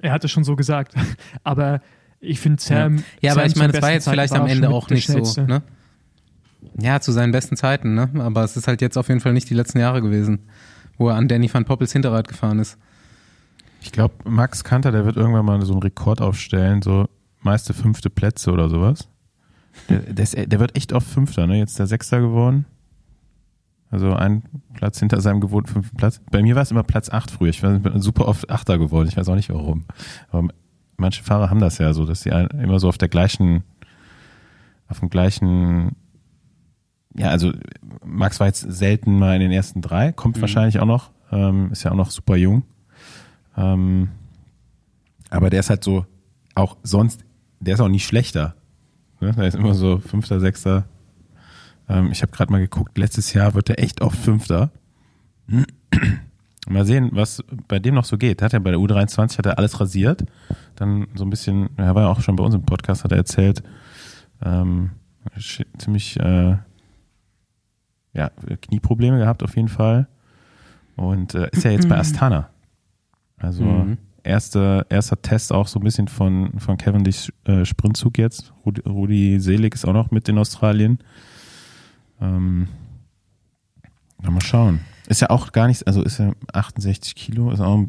er hat es schon so gesagt. aber ich finde Sam. Ja, aber Sam ich meine, es war jetzt vielleicht Zeiten am Ende auch nicht so, ne? Ja, zu seinen besten Zeiten, ne? Aber es ist halt jetzt auf jeden Fall nicht die letzten Jahre gewesen, wo er an Danny van Poppels Hinterrad gefahren ist. Ich glaube, Max Kanter, der wird irgendwann mal so einen Rekord aufstellen, so meiste fünfte Plätze oder sowas. Der, der, ist, der wird echt oft Fünfter, ne? Jetzt der Sechster geworden. Also ein Platz hinter seinem gewohnten fünften Platz. Bei mir war es immer Platz acht früher. Ich war bin super oft Achter geworden. Ich weiß auch nicht warum. Aber manche Fahrer haben das ja so, dass sie immer so auf der gleichen, auf dem gleichen, ja, also Max war jetzt selten mal in den ersten drei, kommt wahrscheinlich auch noch, ähm, ist ja auch noch super jung. Ähm, aber der ist halt so, auch sonst, der ist auch nicht schlechter. Ne? Der ist immer so Fünfter, Sechster. Ähm, ich habe gerade mal geguckt, letztes Jahr wird er echt oft Fünfter. Mal sehen, was bei dem noch so geht. Hat er bei der U23 hat er alles rasiert. Dann so ein bisschen, er war ja auch schon bei uns im Podcast, hat er erzählt, ähm, ziemlich äh, ja, Knieprobleme gehabt auf jeden Fall. Und äh, ist ja jetzt bei Astana. Also Mhm. Erster, erster Test auch so ein bisschen von, von Cavendish äh, Sprintzug jetzt. Rudi, Rudi Selig ist auch noch mit in Australien. Ähm, na, mal schauen. Ist ja auch gar nichts, also ist ja 68 Kilo, ist auch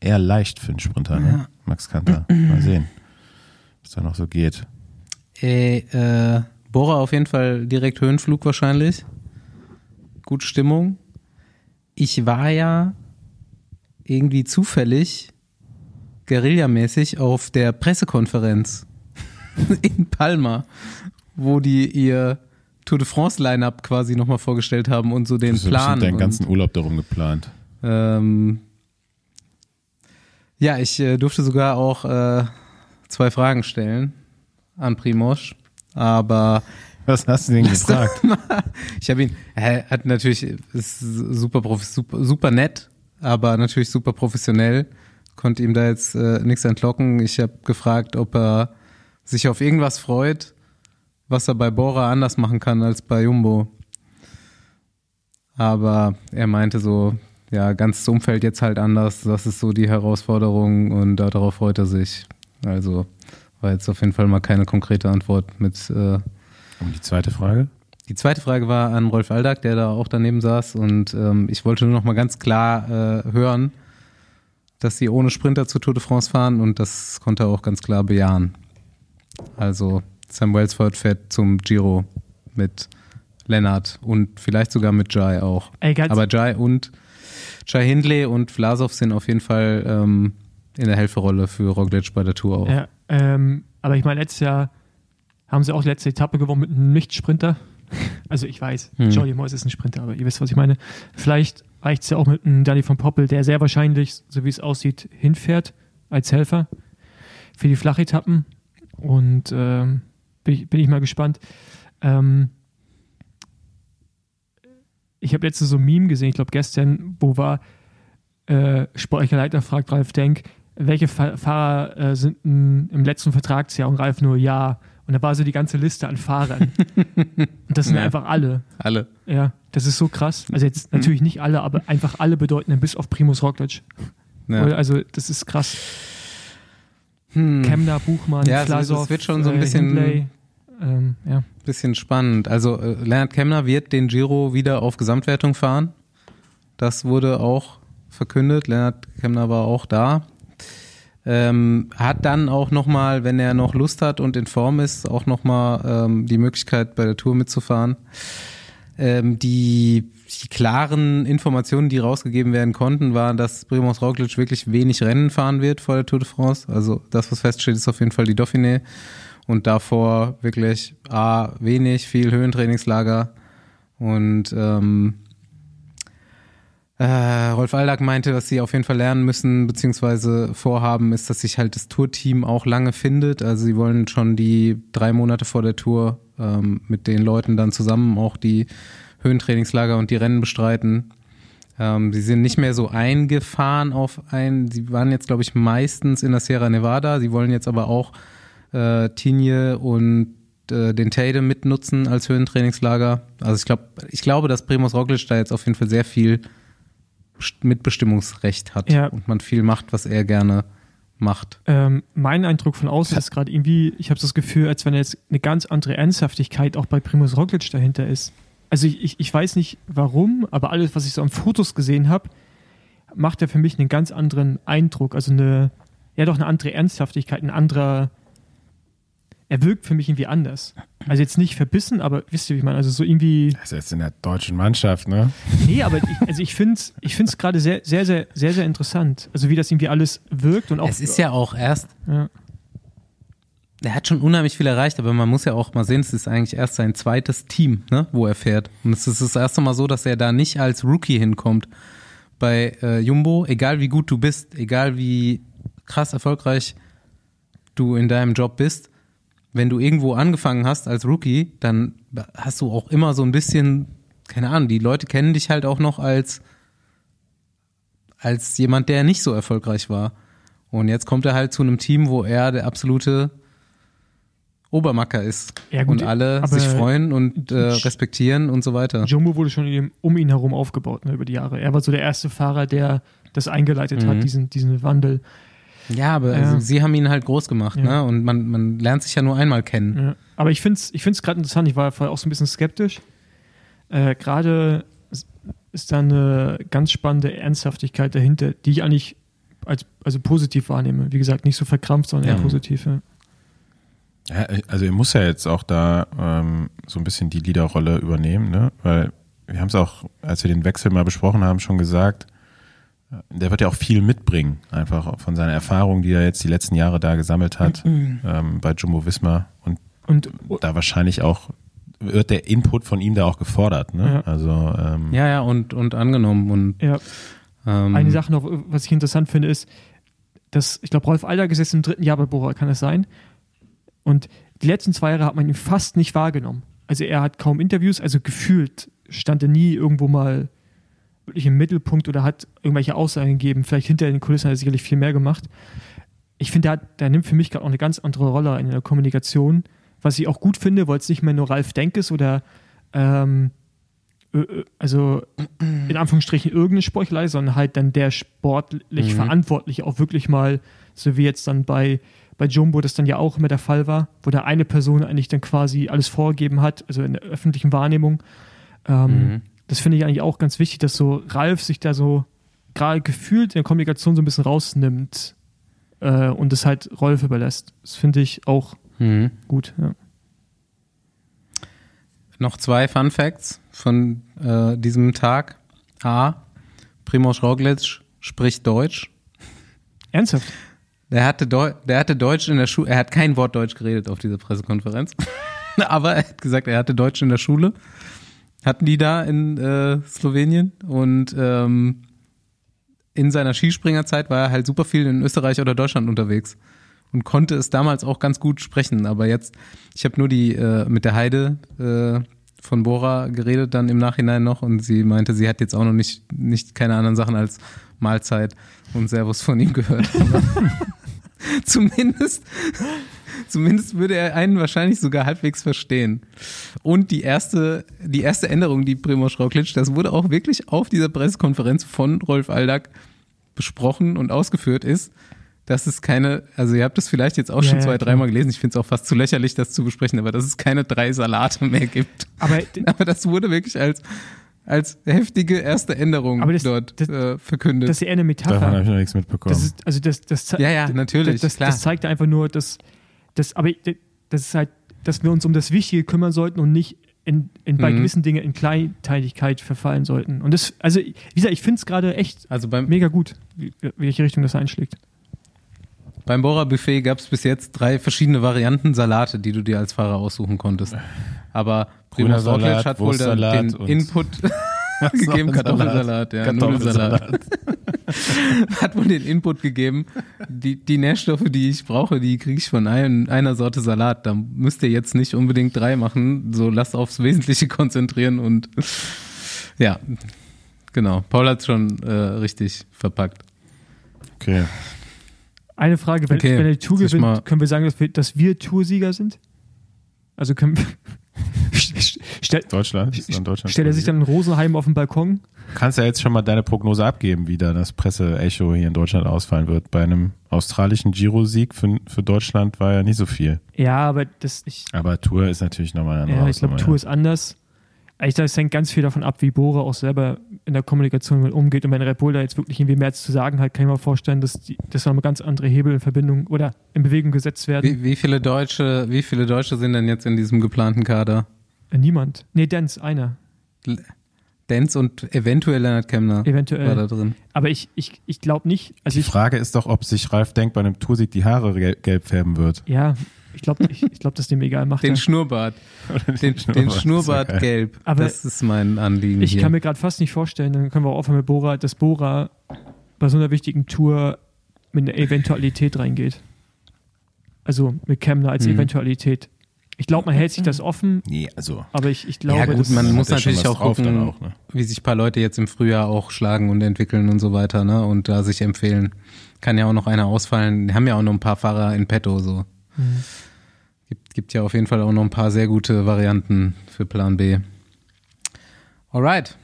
eher leicht für einen Sprinter, ne? Max Kanter. Mal sehen, was da noch so geht. Ey, äh, Bora auf jeden Fall direkt Höhenflug wahrscheinlich. Gute Stimmung. Ich war ja irgendwie zufällig guerillamäßig auf der Pressekonferenz in Palma, wo die ihr Tour de France Lineup quasi nochmal vorgestellt haben und so den Du Plan. bestimmt deinen ganzen Urlaub darum geplant. ähm, ja, ich äh, durfte sogar auch äh, zwei Fragen stellen an Primosch, aber Was hast du denn gefragt? Ich habe ihn, er hat natürlich, ist super, super, super nett, aber natürlich super professionell. Konnte ihm da jetzt äh, nichts entlocken. Ich habe gefragt, ob er sich auf irgendwas freut, was er bei Bora anders machen kann als bei Jumbo. Aber er meinte so, ja, ganzes Umfeld jetzt halt anders. Das ist so die Herausforderung und darauf freut er sich. Also war jetzt auf jeden Fall mal keine konkrete Antwort mit äh, Und die zweite Frage? die zweite Frage war an Rolf Aldag, der da auch daneben saß. Und ähm, ich wollte nur noch mal ganz klar äh, hören, dass sie ohne Sprinter zur Tour de France fahren und das konnte er auch ganz klar bejahen. Also Sam Wellsford fährt zum Giro mit Lennart und vielleicht sogar mit Jai auch. Ey, Aber Jai und Jai Hindley und Vlasov sind auf jeden Fall ähm, in der Helferrolle für Roglic bei der Tour auch. ja, ähm, aber ich meine, letztes Jahr haben sie auch die letzte Etappe gewonnen mit einem Nicht-Sprinter. Also ich weiß, Hm. Jordi Moyes ist ein Sprinter, aber ihr wisst, was ich meine. Vielleicht reicht es ja auch mit einem Danny von Poppel, der sehr wahrscheinlich, so wie es aussieht, hinfährt als Helfer für die Flachetappen. Und ähm, bin, ich, bin ich mal gespannt. Ähm, ich habe letztens so ein Meme gesehen, ich glaube gestern, wo war äh, sportlicher Leiter fragt Ralf Denk, welche Fa Fahrer äh, sind im letzten Vertragsjahr und Ralf nur ja. Und da war so die ganze Liste an Fahrern. und das sind Ja. einfach alle. Alle. Ja, das ist so krass. Also jetzt natürlich nicht alle, aber einfach alle bedeutenden, bis auf Primus Roglic. Ja. Also das ist krass. Hm. Kemner, Buchmann, Ja, wird- Vlasov, es wird schon so ein äh, bisschen- Hindley, ähm, ja. Bisschen spannend. Also äh, Leonard Kemner wird den Giro wieder auf Gesamtwertung fahren. Das wurde auch verkündet. Leonard Kemner war auch da. Ähm, hat dann auch nochmal, wenn er noch Lust hat und in Form ist, auch nochmal ähm, die Möglichkeit bei der Tour mitzufahren. Ähm, die, die klaren Informationen, die rausgegeben werden konnten, waren, dass Primoz Roglic wirklich wenig Rennen fahren wird vor der Tour de France. Also das, was feststeht, ist auf jeden Fall die Dauphiné und davor wirklich A, wenig, viel Höhentrainingslager und ähm, äh, Rolf Aldag meinte, was sie auf jeden Fall lernen müssen, beziehungsweise vorhaben, ist, dass sich halt das Tourteam auch lange findet. Also sie wollen schon die drei Monate vor der Tour ähm, mit den Leuten dann zusammen auch die Höhentrainingslager und die Rennen bestreiten. Ähm, sie sind nicht mehr so eingefahren auf ein, sie waren jetzt, glaube ich, meistens in der Sierra Nevada. Sie wollen jetzt aber auch äh, Tinje und äh, den Teide mitnutzen als Höhentrainingslager. Also ich glaube, ich glaube, dass Primoz Roglic da jetzt auf jeden Fall sehr viel Mitbestimmungsrecht hat Ja. und man viel macht, was er gerne macht. Ähm, mein Eindruck von außen ist gerade irgendwie, ich habe das Gefühl, als wenn jetzt eine ganz andere Ernsthaftigkeit auch bei Primus Roglic dahinter ist. Also ich, ich, ich weiß nicht warum, aber alles, was ich so an Fotos gesehen habe, macht ja für mich einen ganz anderen Eindruck. Also eine, ja doch eine andere Ernsthaftigkeit, ein anderer, er wirkt für mich irgendwie anders. Also jetzt nicht verbissen, aber wisst ihr, wie ich meine? Also so irgendwie, Das ist jetzt in der deutschen Mannschaft, ne? nee, aber ich, also ich finde es ich find's gerade sehr, sehr, sehr, sehr, sehr interessant. Also wie das irgendwie alles wirkt und auch. es ist ja auch erst, ja. er hat schon unheimlich viel erreicht, aber man muss ja auch mal sehen, es ist eigentlich erst sein zweites Team, ne, wo er fährt. Und es ist das erste Mal so, dass er da nicht als Rookie hinkommt. Bei äh, Jumbo, egal wie gut du bist, egal wie krass erfolgreich du in deinem Job bist, wenn du irgendwo angefangen hast als Rookie, dann hast du auch immer so ein bisschen, keine Ahnung, die Leute kennen dich halt auch noch als, als jemand, der nicht so erfolgreich war. Und jetzt kommt er halt zu einem Team, wo er der absolute Obermacker ist. Ja, gut, und alle sich freuen und äh, respektieren und so weiter. Jumbo wurde schon um ihn herum aufgebaut ne, über die Jahre. Er war so der erste Fahrer, der das eingeleitet Mhm. hat, diesen, diesen Wandel. Ja, aber Ja. Also, sie haben ihn halt groß gemacht, Ja. ne? Und man, man lernt sich ja nur einmal kennen. Ja. Aber ich finde es ich find's gerade interessant. Ich war vorher auch so ein bisschen skeptisch. Äh, gerade ist- da eine ganz spannende Ernsthaftigkeit dahinter, die ich eigentlich als also positiv wahrnehme. Wie gesagt, nicht so verkrampft, sondern eher Ja. positiv. Ja. Ja, also er muss ja jetzt auch da ähm, so ein bisschen die Leaderrolle übernehmen, ne? Weil wir haben es auch, als wir den Wechsel mal besprochen haben, schon gesagt, der wird ja auch viel mitbringen, einfach von seiner Erfahrung, die er jetzt die letzten Jahre da gesammelt hat ähm, bei Jumbo Visma und Und da wahrscheinlich auch wird der Input von ihm da auch gefordert, ne? Ja. Also ähm, Ja, ja, und, und angenommen. Und ja, ähm, eine Sache noch, was ich interessant finde, ist, dass, ich glaube, Rolf ist jetzt im dritten Jahr bei Bora, kann es sein? Und die letzten zwei Jahre hat man ihn fast nicht wahrgenommen. also er hat kaum Interviews, also gefühlt stand er nie irgendwo mal wirklich im Mittelpunkt oder hat irgendwelche Aussagen gegeben. Vielleicht hinter den Kulissen hat er sicherlich viel mehr gemacht. Ich finde, der, der nimmt für mich gerade auch eine ganz andere Rolle in der Kommunikation, was ich auch gut finde, weil es nicht mehr nur Ralf Denk ist oder ähm, also in Anführungsstrichen irgendeine Sportlei, sondern halt dann der sportlich verantwortlich auch wirklich mal, so wie jetzt dann bei, bei Jumbo das dann ja auch immer der Fall war, wo da eine Person eigentlich dann quasi alles vorgegeben hat, also in der öffentlichen Wahrnehmung. Ähm, Das finde ich eigentlich auch ganz wichtig, dass so Ralf sich da so gerade gefühlt in der Kommunikation so ein bisschen rausnimmt äh, und es halt Rolf überlässt. Das finde ich auch Mhm. gut. Ja. Noch zwei Fun Facts von äh, diesem Tag. A. Primoz Roglic spricht Deutsch. Ernsthaft? Der hatte, Deu der hatte Deutsch in der Schule. Er hat kein Wort Deutsch geredet auf dieser Pressekonferenz. Aber er hat gesagt, er hatte Deutsch in der Schule. Hatten die da in äh, Slowenien. Und ähm, in seiner Skispringerzeit war er halt super viel in Österreich oder Deutschland unterwegs. Und konnte es damals auch ganz gut sprechen. Aber jetzt, ich habe nur die äh, mit der Heide äh, von Bora geredet dann im Nachhinein noch und sie meinte, sie hat jetzt auch noch nicht, nicht keine anderen Sachen als Mahlzeit und Servus von ihm gehört. zumindest, zumindest würde er einen wahrscheinlich sogar halbwegs verstehen. Und die erste, die erste Änderung, die Primoz Roglic, das wurde auch wirklich auf dieser Pressekonferenz von Rolf Aldag besprochen und ausgeführt ist, dass es keine, also ihr habt es vielleicht jetzt auch Ja, schon ja, zwei, klar. dreimal gelesen, ich finde es auch fast zu lächerlich, das zu besprechen, aber dass es keine drei Salate mehr gibt. Aber Aber das wurde wirklich als, als heftige erste Änderung Aber das- dort das- äh, verkündet. das ist eher eine Davon habe Metapher. ich noch nichts mitbekommen. Das ist, also das, das, Ja, ja, natürlich, Das, das, klar. das zeigt einfach nur, dass, dass aber das ist halt, dass wir uns um das Wichtige kümmern sollten und nicht in, in bei Mhm. gewissen Dingen in Kleinteiligkeit verfallen sollten. Und das, also wie gesagt, ich finde es gerade echt also beim, mega gut, wie, welche Richtung das einschlägt. beim Bora Buffet gab es bis jetzt drei verschiedene Varianten Salate, die du dir als Fahrer aussuchen konntest. Aber Roglic Salat, hat wohl den und- Input gegeben, Kartoffelsalat, ja, Nudelsalat. hat wohl den Input gegeben. Die, die Nährstoffe, die ich brauche, die kriege ich von ein, einer Sorte Salat. Da müsst ihr jetzt nicht unbedingt drei machen. So lasst aufs Wesentliche konzentrieren und ja, genau. Paul hat schon äh, richtig verpackt. Okay. Eine Frage, wenn, Okay, wenn die Tour gewinnt, können wir sagen, dass wir, dass wir Toursieger sind? Also können wir, stell, Deutschland? Ist dann Deutschland stellt er sich dann in Rosenheim auf den Balkon? Du kannst ja jetzt schon mal deine Prognose abgeben, wie da das Presse-Echo hier in Deutschland ausfallen wird. Bei einem australischen Giro-Sieg für, für Deutschland war ja nicht so viel. Ja, aber das, ich, Aber Tour ist natürlich nochmal eine andere Ja, ich glaube, Tour ist anders. Ich glaube, es hängt ganz viel davon ab, wie Bora auch selber in der Kommunikation mit umgeht. Und wenn Red Bull da jetzt wirklich irgendwie mehr zu sagen hat, kann ich mir vorstellen, dass, die, dass da ganz andere Hebel in Verbindung oder in Bewegung gesetzt werden. Wie, wie viele Deutsche, wie viele Deutsche sind denn jetzt in diesem geplanten Kader? Äh, Niemand. Nee, Dance, einer. Dance und eventuell Leonard Kemner war da Eventuell. drin. Aber ich, ich, ich glaube nicht, also Die ich, Frage ist doch, ob sich Ralf Denk bei einem Toursieg die Haare gel gelb färben wird. ja, ich glaube, ich, ich glaub, dass dem egal macht. Den er. Schnurrbart. Den, den Schnurrbart ja geil. gelb. Aber das ist mein Anliegen Ich hier. kann mir gerade fast nicht vorstellen, dann können wir auch aufhören mit Bora, dass Bora bei so einer wichtigen Tour mit einer Eventualität reingeht. Also mit Kemner als Mhm. Eventualität. Ich glaube, man hält sich das offen, Nee, also. aber ich, ich glaube, ja gut, man muss natürlich auch gucken, auch, ne? wie sich ein paar Leute jetzt im Frühjahr auch schlagen und entwickeln und so weiter, ne? Und da sich empfehlen. Kann ja auch noch einer ausfallen. Die haben ja auch noch ein paar Fahrer in petto, so. Mhm. Gibt, gibt ja auf jeden Fall auch noch ein paar sehr gute Varianten für Plan B. Alright.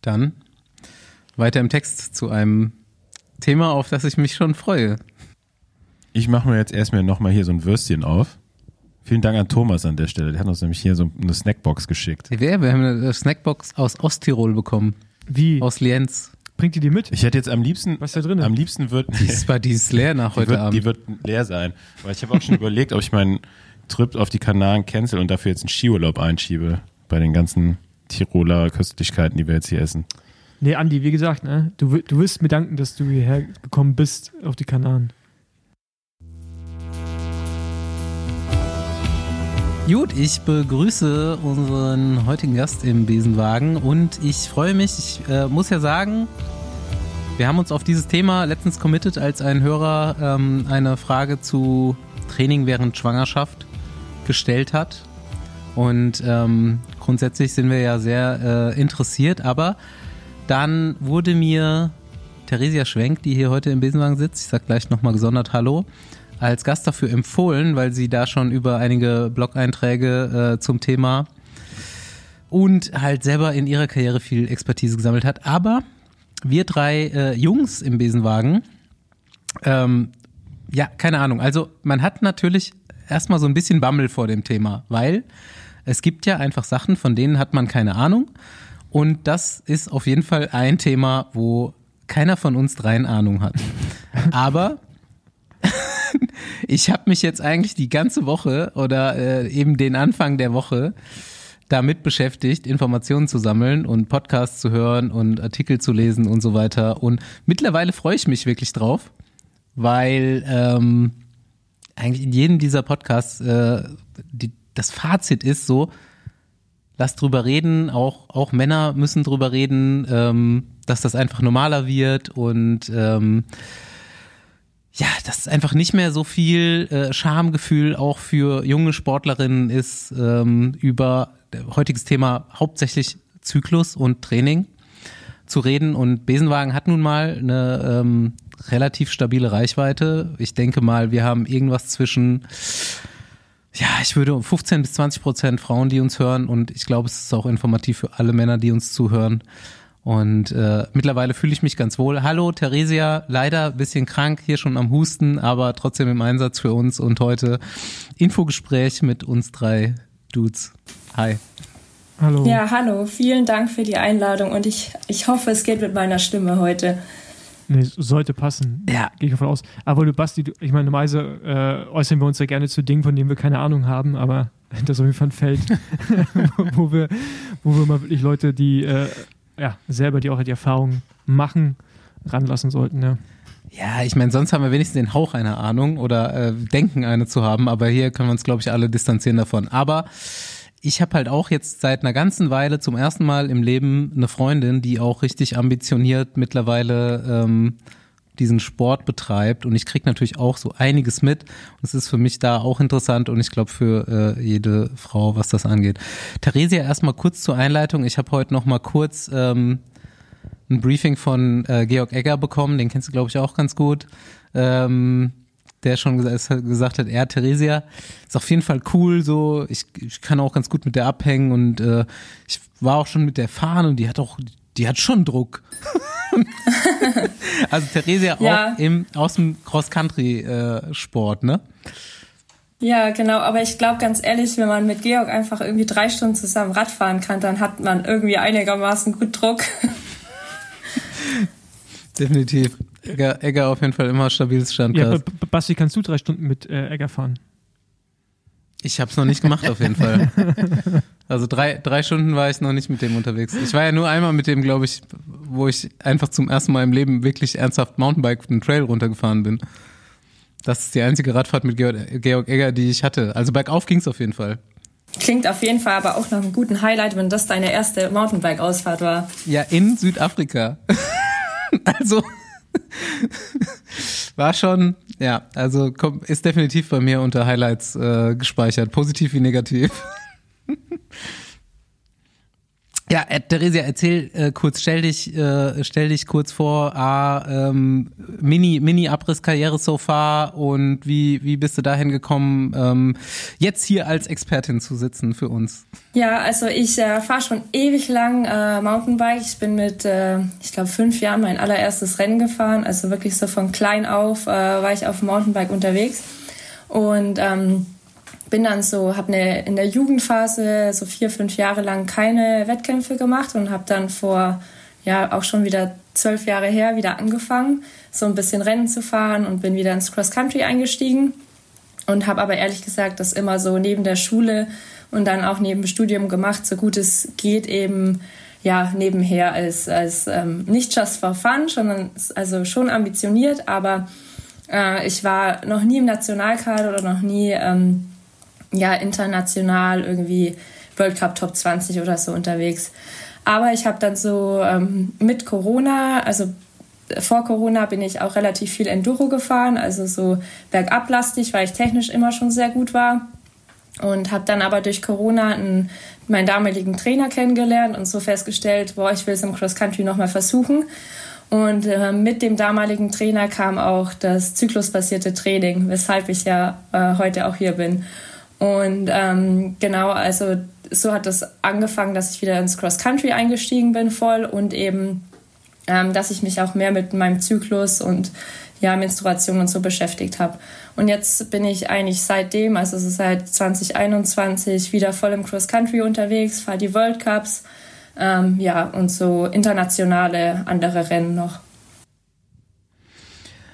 Dann weiter im Text zu einem Thema, auf das ich mich schon freue. Ich mache mir jetzt erstmal nochmal hier so ein Würstchen auf. Vielen Dank an Thomas an der Stelle. Der hat uns nämlich hier so eine Snackbox geschickt. Wer? Wir haben eine Snackbox aus Osttirol bekommen. wie? Aus Lienz. Bringt ihr die mit? Ich hätte jetzt am liebsten, Was ist da drin? am liebsten wird, Die ist, bei- die ist leer nach die heute wird, Abend. die wird leer sein. Weil ich habe auch schon überlegt, ob ich meinen Trip auf die Kanaren cancel und dafür jetzt einen Skiurlaub einschiebe. Bei den ganzen Tiroler Köstlichkeiten, die wir jetzt hier essen. Nee, Andi, wie gesagt, ne? du, du wirst mir danken, dass du hierher gekommen bist auf die Kanaren. Gut, ich begrüße unseren heutigen Gast im Besenwagen und ich freue mich, ich äh, muss ja sagen, wir haben uns auf dieses Thema letztens committed, als ein Hörer ähm, eine Frage zu Training während Schwangerschaft gestellt hat. Und ähm, grundsätzlich sind wir ja sehr äh, interessiert, aber dann wurde mir Theresia Schwenk, die hier heute im Besenwagen sitzt, ich sag gleich nochmal gesondert Hallo, als Gast dafür empfohlen, weil sie da schon über einige Blog-Einträge äh, zum Thema und halt selber in ihrer Karriere viel Expertise gesammelt hat. Aber wir drei äh, Jungs im Besenwagen, ähm, ja, keine Ahnung. Also man hat natürlich erstmal so ein bisschen Bammel vor dem Thema, weil es gibt ja einfach Sachen, von denen hat man keine Ahnung. Und das ist auf jeden Fall ein Thema, wo keiner von uns dreien Ahnung hat. Aber ich habe mich jetzt eigentlich die ganze Woche oder äh, eben den Anfang der Woche damit beschäftigt, Informationen zu sammeln und Podcasts zu hören und Artikel zu lesen und so weiter. Und mittlerweile freue ich mich wirklich drauf, weil ähm, eigentlich in jedem dieser Podcasts äh, die, das Fazit ist so, lass drüber reden, auch, auch Männer müssen drüber reden, ähm, dass das einfach normaler wird und ähm, ja, dass einfach nicht mehr so viel äh, Schamgefühl auch für junge Sportlerinnen ist ähm, über heutiges Thema hauptsächlich Zyklus und Training zu reden. Und Besenwagen hat nun mal eine ähm, relativ stabile Reichweite. Ich denke mal, wir haben irgendwas zwischen, ja, ich würde 15 bis 20 Prozent Frauen, die uns hören. Und ich glaube, es ist auch informativ für alle Männer, die uns zuhören. Und äh, mittlerweile fühle ich mich ganz wohl. Hallo, Theresia, leider bisschen krank, hier schon am Husten, aber trotzdem im Einsatz für uns. Und heute Infogespräch mit uns drei Dudes. Hi. Hallo. Ja, hallo. Vielen Dank für die Einladung und ich, ich hoffe, es geht mit meiner Stimme heute. Nee, sollte passen. Ja. Gehe ich davon aus. Aber du, Basti, du, ich meine, normalerweise äh, äußern wir uns ja gerne zu Dingen, von denen wir keine Ahnung haben, aber das ist auf jeden Fall ein Feld, wo, wir, wo wir mal wirklich Leute, die äh, ja, selber die auch die Erfahrung machen, ranlassen sollten, ja. Ja, ich meine, sonst haben wir wenigstens den Hauch einer Ahnung oder äh, denken eine zu haben, aber hier können wir uns, glaube ich, alle distanzieren davon. Aber ich habe halt auch jetzt seit einer ganzen Weile zum ersten Mal im Leben eine Freundin, die auch richtig ambitioniert mittlerweile ähm, diesen Sport betreibt und ich krieg natürlich auch so einiges mit. Und es ist für mich da auch interessant und ich glaube für äh, jede Frau, was das angeht. Theresia, erstmal kurz zur Einleitung. Ich habe heute noch mal kurz ähm, ein Briefing von äh, Georg Egger bekommen, den kennst du glaube ich auch ganz gut. Ähm, der schon gesagt, gesagt hat, er, Theresia, ist auf jeden Fall cool, so, ich, ich kann auch ganz gut mit der abhängen und äh, ich war auch schon mit der fahren und die hat auch, die hat schon Druck. also Theresia Ja. auch im, aus dem Cross-Country-Sport, ne? Ja, genau, aber ich glaube ganz ehrlich, wenn man mit Georg einfach irgendwie drei Stunden zusammen Rad fahren kann, dann hat man irgendwie einigermaßen gut Druck. Definitiv. Egger, Egger auf jeden Fall immer stabiles Ja. B- B- Basti, kannst du drei Stunden mit äh, Egger fahren? Ich habe es noch nicht gemacht auf jeden Fall. Also drei, drei Stunden war ich noch nicht mit dem unterwegs. Ich war ja nur einmal mit dem, glaube ich, wo ich einfach zum ersten Mal im Leben wirklich ernsthaft Mountainbike den Trail runtergefahren bin. Das ist die einzige Radfahrt mit Georg, Georg Egger, die ich hatte. Also bergauf ging's auf jeden Fall. Klingt auf jeden Fall aber auch nach einem guten Highlight, wenn das deine erste Mountainbike-Ausfahrt war. Ja, in Südafrika. also war schon, ja, also ist definitiv bei mir unter Highlights äh, gespeichert, positiv wie negativ. Ja, äh, Theresia, erzähl äh, kurz, stell dich, äh, stell dich kurz vor, ah, ähm, Mini, Mini-Abriss-Karriere so far und wie, wie bist du dahin gekommen, ähm, jetzt hier als Expertin zu sitzen für uns? Ja, also ich äh, fahre schon ewig lang äh, Mountainbike. Ich bin mit, äh, ich glaube, fünf Jahren mein allererstes Rennen gefahren. Also wirklich so von klein auf äh, war ich auf Mountainbike unterwegs. Und ähm, bin dann so, habe ne, in der Jugendphase so vier, fünf Jahre lang keine Wettkämpfe gemacht und habe dann vor, ja, auch schon wieder zwölf Jahre her wieder angefangen, so ein bisschen Rennen zu fahren und bin wieder ins Cross Country eingestiegen und habe aber ehrlich gesagt das immer so neben der Schule und dann auch neben dem Studium gemacht, so gut es geht eben ja nebenher als als ähm, nicht just for fun, sondern also schon ambitioniert, aber äh, ich war noch nie im Nationalkader oder noch nie ähm, ja international irgendwie World Cup Top 20 oder so unterwegs. Aber ich habe dann so ähm, mit Corona, also vor Corona bin ich auch relativ viel Enduro gefahren, also so bergablastig, weil ich technisch immer schon sehr gut war. und habe dann aber durch Corona einen, meinen damaligen Trainer kennengelernt und so festgestellt, boah, ich will es im Cross Country nochmal versuchen. Und äh, mit dem damaligen Trainer kam auch das zyklusbasierte Training, weshalb ich ja äh, heute auch hier bin. Und ähm, genau, also so hat es angefangen, dass ich wieder ins Cross Country eingestiegen bin voll und eben, ähm, dass ich mich auch mehr mit meinem Zyklus und ja, Menstruation und so beschäftigt habe. Und jetzt bin ich eigentlich seitdem, also seit 2021, wieder voll im Cross Country unterwegs, fahre die World Cups, ähm, ja, und so internationale andere Rennen noch.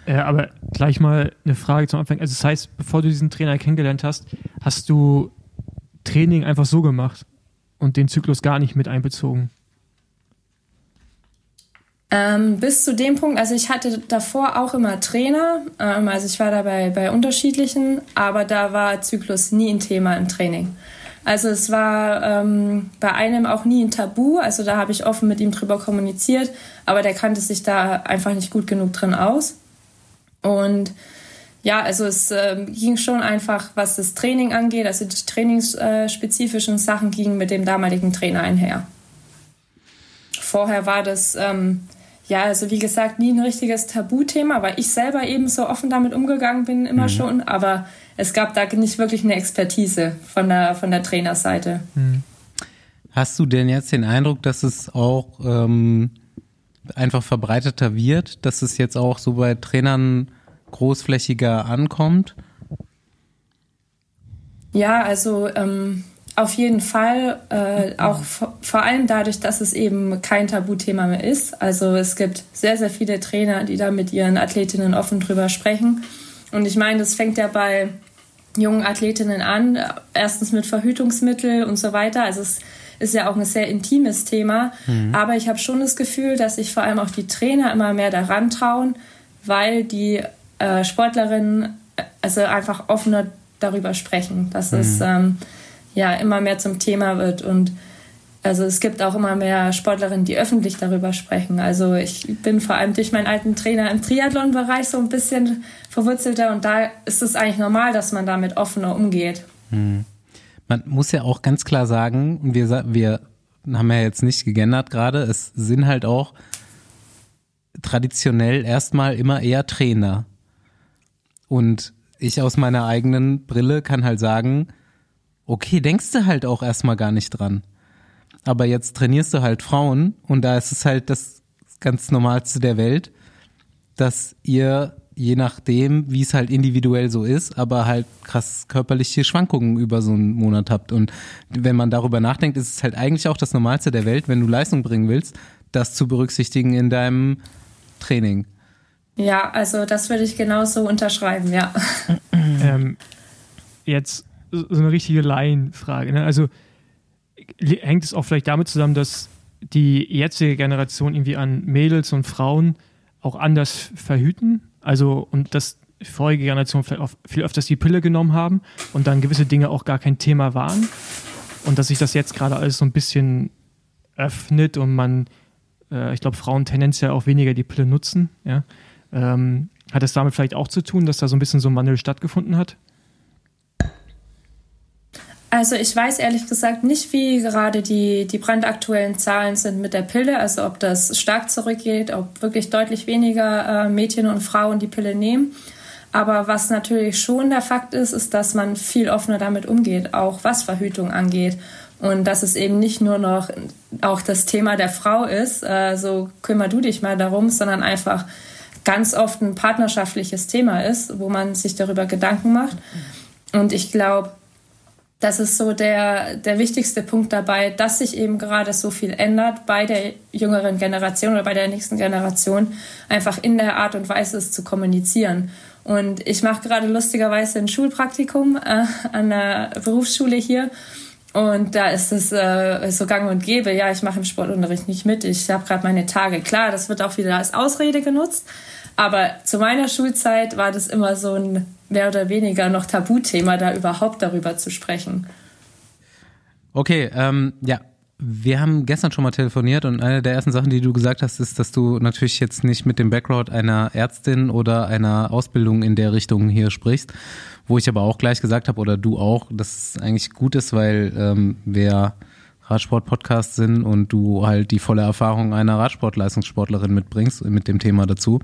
Äh, aber gleich mal eine Frage zum Anfang. Also das heißt, bevor du diesen Trainer kennengelernt hast, hast du Training einfach so gemacht und den Zyklus gar nicht mit einbezogen? Ähm, bis zu dem Punkt, also ich hatte davor auch immer Trainer, ähm, also ich war dabei bei unterschiedlichen, aber da war Zyklus nie ein Thema im Training. Also es war ähm, bei einem auch nie ein Tabu, also da habe ich offen mit ihm drüber kommuniziert, aber der kannte sich da einfach nicht gut genug drin aus. Und ja, also es äh, ging schon einfach, was das Training angeht, also die trainingsspezifischen Sachen gingen mit dem damaligen Trainer einher. Vorher war das ähm, ja, also wie gesagt, nie ein richtiges Tabuthema, weil ich selber eben so offen damit umgegangen bin, immer mhm. schon. Aber es gab da nicht wirklich eine Expertise von der, von der Trainerseite. Mhm. Hast du denn jetzt den Eindruck, dass es auch ähm, einfach verbreiteter wird, dass es jetzt auch so bei Trainern großflächiger ankommt? Ja, also ähm, auf jeden Fall, äh, auch vor allem dadurch, dass es eben kein Tabuthema mehr ist. Also es gibt sehr, sehr viele Trainer, die da mit ihren Athletinnen offen drüber sprechen. Und ich meine, das fängt ja bei jungen Athletinnen an, erstens mit Verhütungsmittel und so weiter. Also es ist ja auch ein sehr intimes Thema. Mhm. Aber ich habe schon das Gefühl, dass sich vor allem auch die Trainer immer mehr daran trauen, weil die äh, Sportlerinnen äh, also einfach offener darüber sprechen. Das mhm. ist ähm, ja immer mehr zum Thema wird und also es gibt auch immer mehr Sportlerinnen, die öffentlich darüber sprechen. Also ich bin vor allem durch meinen alten Trainer im Triathlon-Bereich so ein bisschen verwurzelter und da ist es eigentlich normal, dass man damit offener umgeht. Hm. Man muss ja auch ganz klar sagen, wir, wir haben ja jetzt nicht gegendert gerade, es sind halt auch traditionell erstmal immer eher Trainer. Und ich aus meiner eigenen Brille kann halt sagen, okay, denkst du halt auch erstmal gar nicht dran. Aber jetzt trainierst du halt Frauen und da ist es halt das ganz Normalste der Welt, dass ihr je nachdem, wie es halt individuell so ist, aber halt krass körperliche Schwankungen über so einen Monat habt. Und wenn man darüber nachdenkt, ist es halt eigentlich auch das Normalste der Welt, wenn du Leistung bringen willst, das zu berücksichtigen in deinem Training. Ja, also das würde ich genauso unterschreiben, ja. Ähm, jetzt so eine richtige Laienfrage. Ne? Also hängt es auch vielleicht damit zusammen, dass die jetzige Generation irgendwie an Mädels und Frauen auch anders verhüten? Also, und dass vorige Generation vielleicht auch viel öfters die Pille genommen haben und dann gewisse Dinge auch gar kein Thema waren. Und dass sich das jetzt gerade alles so ein bisschen öffnet und man, äh, ich glaube, Frauen tendenziell auch weniger die Pille nutzen. Ja? Ähm, hat es damit vielleicht auch zu tun, dass da so ein bisschen so ein Wandel stattgefunden hat? Also ich weiß ehrlich gesagt nicht, wie gerade die, die brandaktuellen Zahlen sind mit der Pille, also ob das stark zurückgeht, ob wirklich deutlich weniger äh, Mädchen und Frauen die Pille nehmen. Aber was natürlich schon der Fakt ist, ist, dass man viel offener damit umgeht, auch was Verhütung angeht. Und dass es eben nicht nur noch auch das Thema der Frau ist, äh, so kümmer du dich mal darum, sondern einfach ganz oft ein partnerschaftliches Thema ist, wo man sich darüber Gedanken macht. Und ich glaube, das ist so der, der wichtigste Punkt dabei, dass sich eben gerade so viel ändert bei der jüngeren Generation oder bei der nächsten Generation, einfach in der Art und Weise es zu kommunizieren. Und ich mache gerade lustigerweise ein Schulpraktikum äh, an der Berufsschule hier. Und da ist es äh, so gang und gäbe, ja, ich mache im Sportunterricht nicht mit, ich habe gerade meine Tage. Klar, das wird auch wieder als Ausrede genutzt. Aber zu meiner Schulzeit war das immer so ein mehr oder weniger noch Tabuthema, da überhaupt darüber zu sprechen. Okay, ähm, ja, Wir haben gestern schon mal telefoniert und eine der ersten Sachen, die du gesagt hast, ist, dass du natürlich jetzt nicht mit dem Background einer Ärztin oder einer Ausbildung in der Richtung hier sprichst, wo ich aber auch gleich gesagt habe, oder du auch, dass es eigentlich gut ist, weil ähm, wer Radsport-Podcast sind und du halt die volle Erfahrung einer Radsportleistungssportlerin mitbringst mit dem Thema dazu.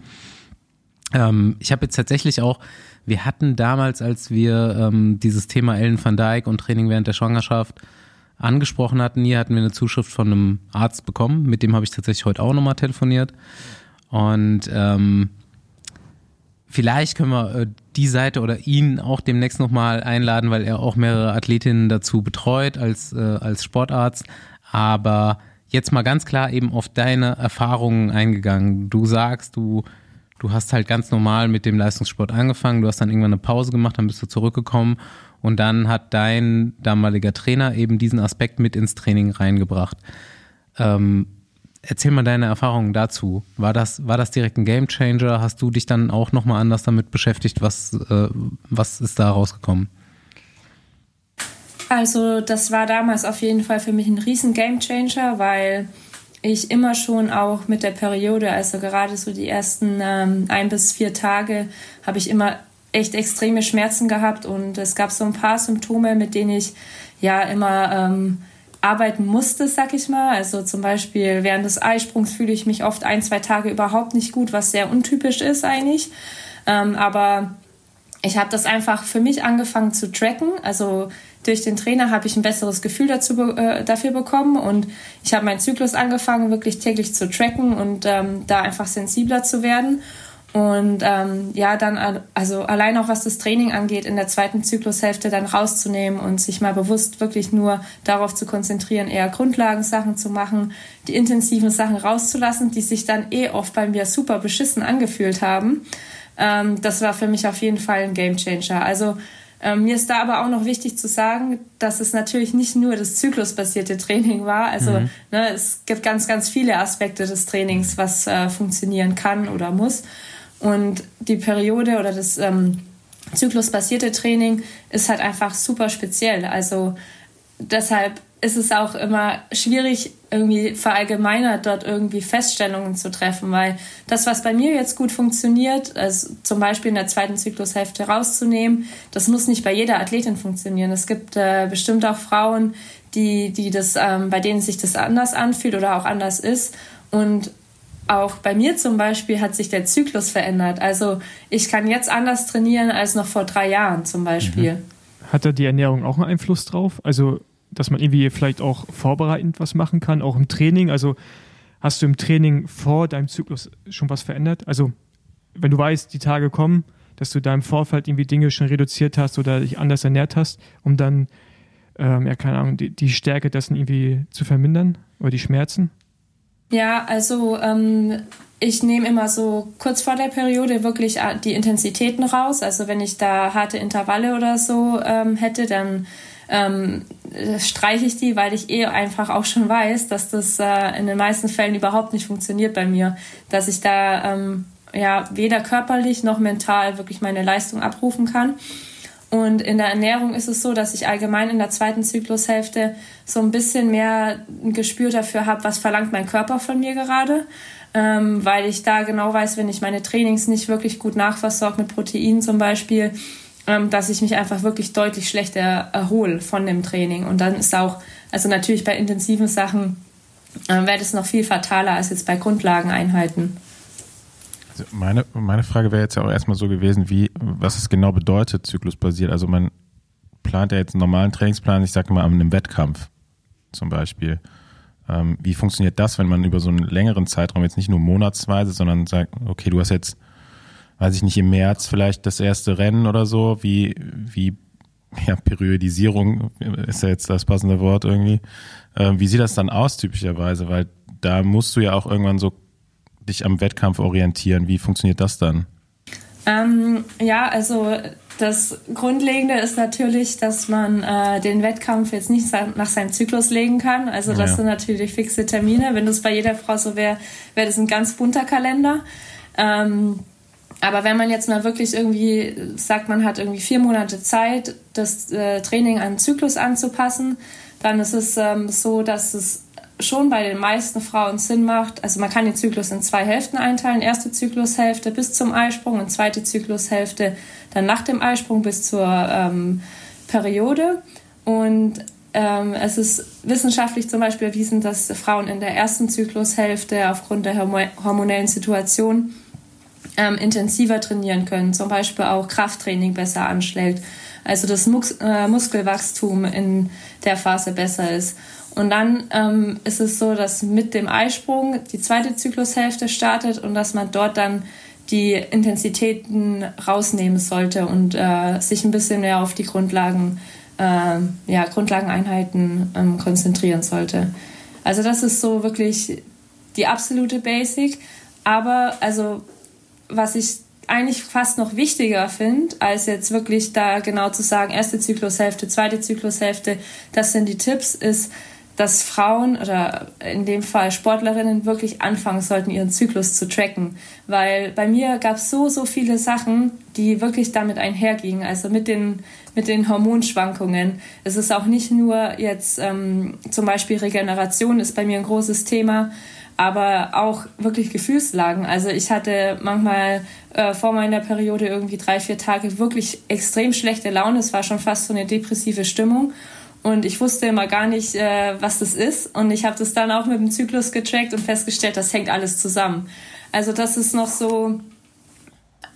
Ähm, ich habe jetzt tatsächlich auch, wir hatten damals, als wir ähm, dieses Thema Ellen van Dijk und Training während der Schwangerschaft angesprochen hatten, hier hatten wir eine Zuschrift von einem Arzt bekommen, mit dem habe ich tatsächlich heute auch nochmal telefoniert. Und ähm, vielleicht können wir äh, die Seite oder ihn auch demnächst nochmal einladen, weil er auch mehrere Athletinnen dazu betreut als, äh, als Sportarzt. Aber jetzt mal ganz klar eben auf deine Erfahrungen eingegangen. Du sagst, du, du hast halt ganz normal mit dem Leistungssport angefangen, du hast dann irgendwann eine Pause gemacht, dann bist du zurückgekommen und dann hat dein damaliger Trainer eben diesen Aspekt mit ins Training reingebracht. Ähm, Erzähl mal deine Erfahrungen dazu. War das, war das direkt ein Game Changer? Hast du dich dann auch nochmal anders damit beschäftigt? Was, äh, was ist da rausgekommen? Also, das war damals auf jeden Fall für mich ein riesen Game Changer, weil ich immer schon auch mit der Periode, also gerade so die ersten ähm, ein bis vier Tage, habe ich immer echt extreme Schmerzen gehabt und es gab so ein paar Symptome, mit denen ich ja immer ähm, arbeiten musste, sag ich mal. Also zum Beispiel während des Eisprungs fühle ich mich oft ein, zwei Tage überhaupt nicht gut, was sehr untypisch ist eigentlich. Ähm, aber ich habe das einfach für mich angefangen zu tracken. Also durch den Trainer habe ich ein besseres Gefühl dazu, äh, dafür bekommen und ich habe meinen Zyklus angefangen, wirklich täglich zu tracken und ähm, da einfach sensibler zu werden. Und ähm, ja, dann, also allein auch was das Training angeht, in der zweiten Zyklushälfte dann rauszunehmen und sich mal bewusst wirklich nur darauf zu konzentrieren, eher Grundlagensachen zu machen, die intensiven Sachen rauszulassen, die sich dann eh oft bei mir super beschissen angefühlt haben. Ähm, das war für mich auf jeden Fall ein Gamechanger. Also ähm, mir ist da aber auch noch wichtig zu sagen, dass es natürlich nicht nur das zyklusbasierte Training war. Also mhm. ne, es gibt ganz, ganz viele Aspekte des Trainings, was äh, funktionieren kann oder muss. Und die Periode oder das ähm, zyklusbasierte Training ist halt einfach super speziell. Also deshalb ist es auch immer schwierig, irgendwie verallgemeinert dort irgendwie Feststellungen zu treffen, weil das, was bei mir jetzt gut funktioniert, also zum Beispiel in der zweiten Zyklushälfte rauszunehmen, das muss nicht bei jeder Athletin funktionieren. Es gibt äh, bestimmt auch Frauen, die, die das, ähm, bei denen sich das anders anfühlt oder auch anders ist. Und auch bei mir zum Beispiel hat sich der Zyklus verändert. Also ich kann jetzt anders trainieren als noch vor drei Jahren zum Beispiel. Mhm. Hat da die Ernährung auch einen Einfluss drauf? Also, dass man irgendwie vielleicht auch vorbereitend was machen kann, auch im Training? Also, hast du im Training vor deinem Zyklus schon was verändert? Also, wenn du weißt, die Tage kommen, dass du da im Vorfeld irgendwie Dinge schon reduziert hast oder dich anders ernährt hast, um dann, ähm, ja, keine Ahnung, die, die Stärke dessen irgendwie zu vermindern oder die Schmerzen? Ja, also ähm, ich nehme immer so kurz vor der Periode wirklich äh, die Intensitäten raus. Also wenn ich da harte Intervalle oder so ähm, hätte, dann ähm, streiche ich die, weil ich eh einfach auch schon weiß, dass das äh, in den meisten Fällen überhaupt nicht funktioniert bei mir. Dass ich da ähm, ja weder körperlich noch mental wirklich meine Leistung abrufen kann. Und in der Ernährung ist es so, dass ich allgemein in der zweiten Zyklushälfte so ein bisschen mehr ein Gespür dafür habe, was verlangt mein Körper von mir gerade. Ähm, weil ich da genau weiß, wenn ich meine Trainings nicht wirklich gut nachversorge mit Proteinen zum Beispiel, dass ich mich einfach wirklich deutlich schlechter erhole von dem Training. Und dann ist auch, also natürlich bei intensiven Sachen, äh, wäre das noch viel fataler als jetzt bei Grundlageneinheiten. Also meine, meine Frage wäre jetzt ja auch erstmal so gewesen, wie, was es genau bedeutet, zyklusbasiert. Also man plant ja jetzt einen normalen Trainingsplan, ich sage mal, an einem Wettkampf zum Beispiel. Ähm, wie funktioniert das, wenn man über so einen längeren Zeitraum jetzt nicht nur monatsweise, sondern sagt, okay, du hast jetzt, weiß ich nicht, im März vielleicht das erste Rennen oder so, wie, wie, ja, Periodisierung ist ja jetzt das passende Wort irgendwie. Ähm, wie sieht das dann aus typischerweise? Weil da musst du ja auch irgendwann so dich am Wettkampf orientieren. Wie funktioniert das dann? Ähm, ja, also das Grundlegende ist natürlich, dass man äh, den Wettkampf jetzt nicht nach seinem Zyklus legen kann. Also das ja. sind natürlich fixe Termine. Wenn das bei jeder Frau so wäre, wäre das ein ganz bunter Kalender. Ähm, Aber wenn man jetzt mal wirklich irgendwie sagt, man hat irgendwie vier Monate Zeit, das äh, Training an den Zyklus anzupassen, dann ist es ähm, so, dass es schon bei den meisten Frauen Sinn macht. Also man kann den Zyklus in zwei Hälften einteilen. Erste Zyklushälfte bis zum Eisprung und zweite Zyklushälfte dann nach dem Eisprung bis zur ähm, Periode. Und ähm, es ist wissenschaftlich zum Beispiel erwiesen, dass Frauen in der ersten Zyklushälfte aufgrund der hormonellen Situation ähm, intensiver trainieren können, zum Beispiel auch Krafttraining besser anschlägt, also das Mus äh, Muskelwachstum in der Phase besser ist. Und dann ähm, ist es so, dass mit dem Eisprung die zweite Zyklushälfte startet und dass man dort dann die Intensitäten rausnehmen sollte und äh, sich ein bisschen mehr auf die Grundlagen, äh, ja, Grundlageneinheiten ähm, konzentrieren sollte. Also das ist so wirklich die absolute Basic. Aber also was ich eigentlich fast noch wichtiger finde, als jetzt wirklich da genau zu sagen, erste Zyklushälfte, zweite Zyklushälfte, das sind die Tipps, ist, dass Frauen oder in dem Fall Sportlerinnen wirklich anfangen sollten, ihren Zyklus zu tracken. Weil bei mir gab es so, so viele Sachen, die wirklich damit einhergingen. Also mit den, mit den Hormonschwankungen. Es ist auch nicht nur jetzt ähm, zum Beispiel Regeneration ist bei mir ein großes Thema, aber auch wirklich Gefühlslagen. Also ich hatte manchmal äh, vor meiner Periode irgendwie drei, vier Tage wirklich extrem schlechte Laune. Es war schon fast so eine depressive Stimmung. Und ich wusste immer gar nicht, äh, was das ist. Und ich habe das dann auch mit dem Zyklus getrackt und festgestellt, das hängt alles zusammen. Also das ist noch so,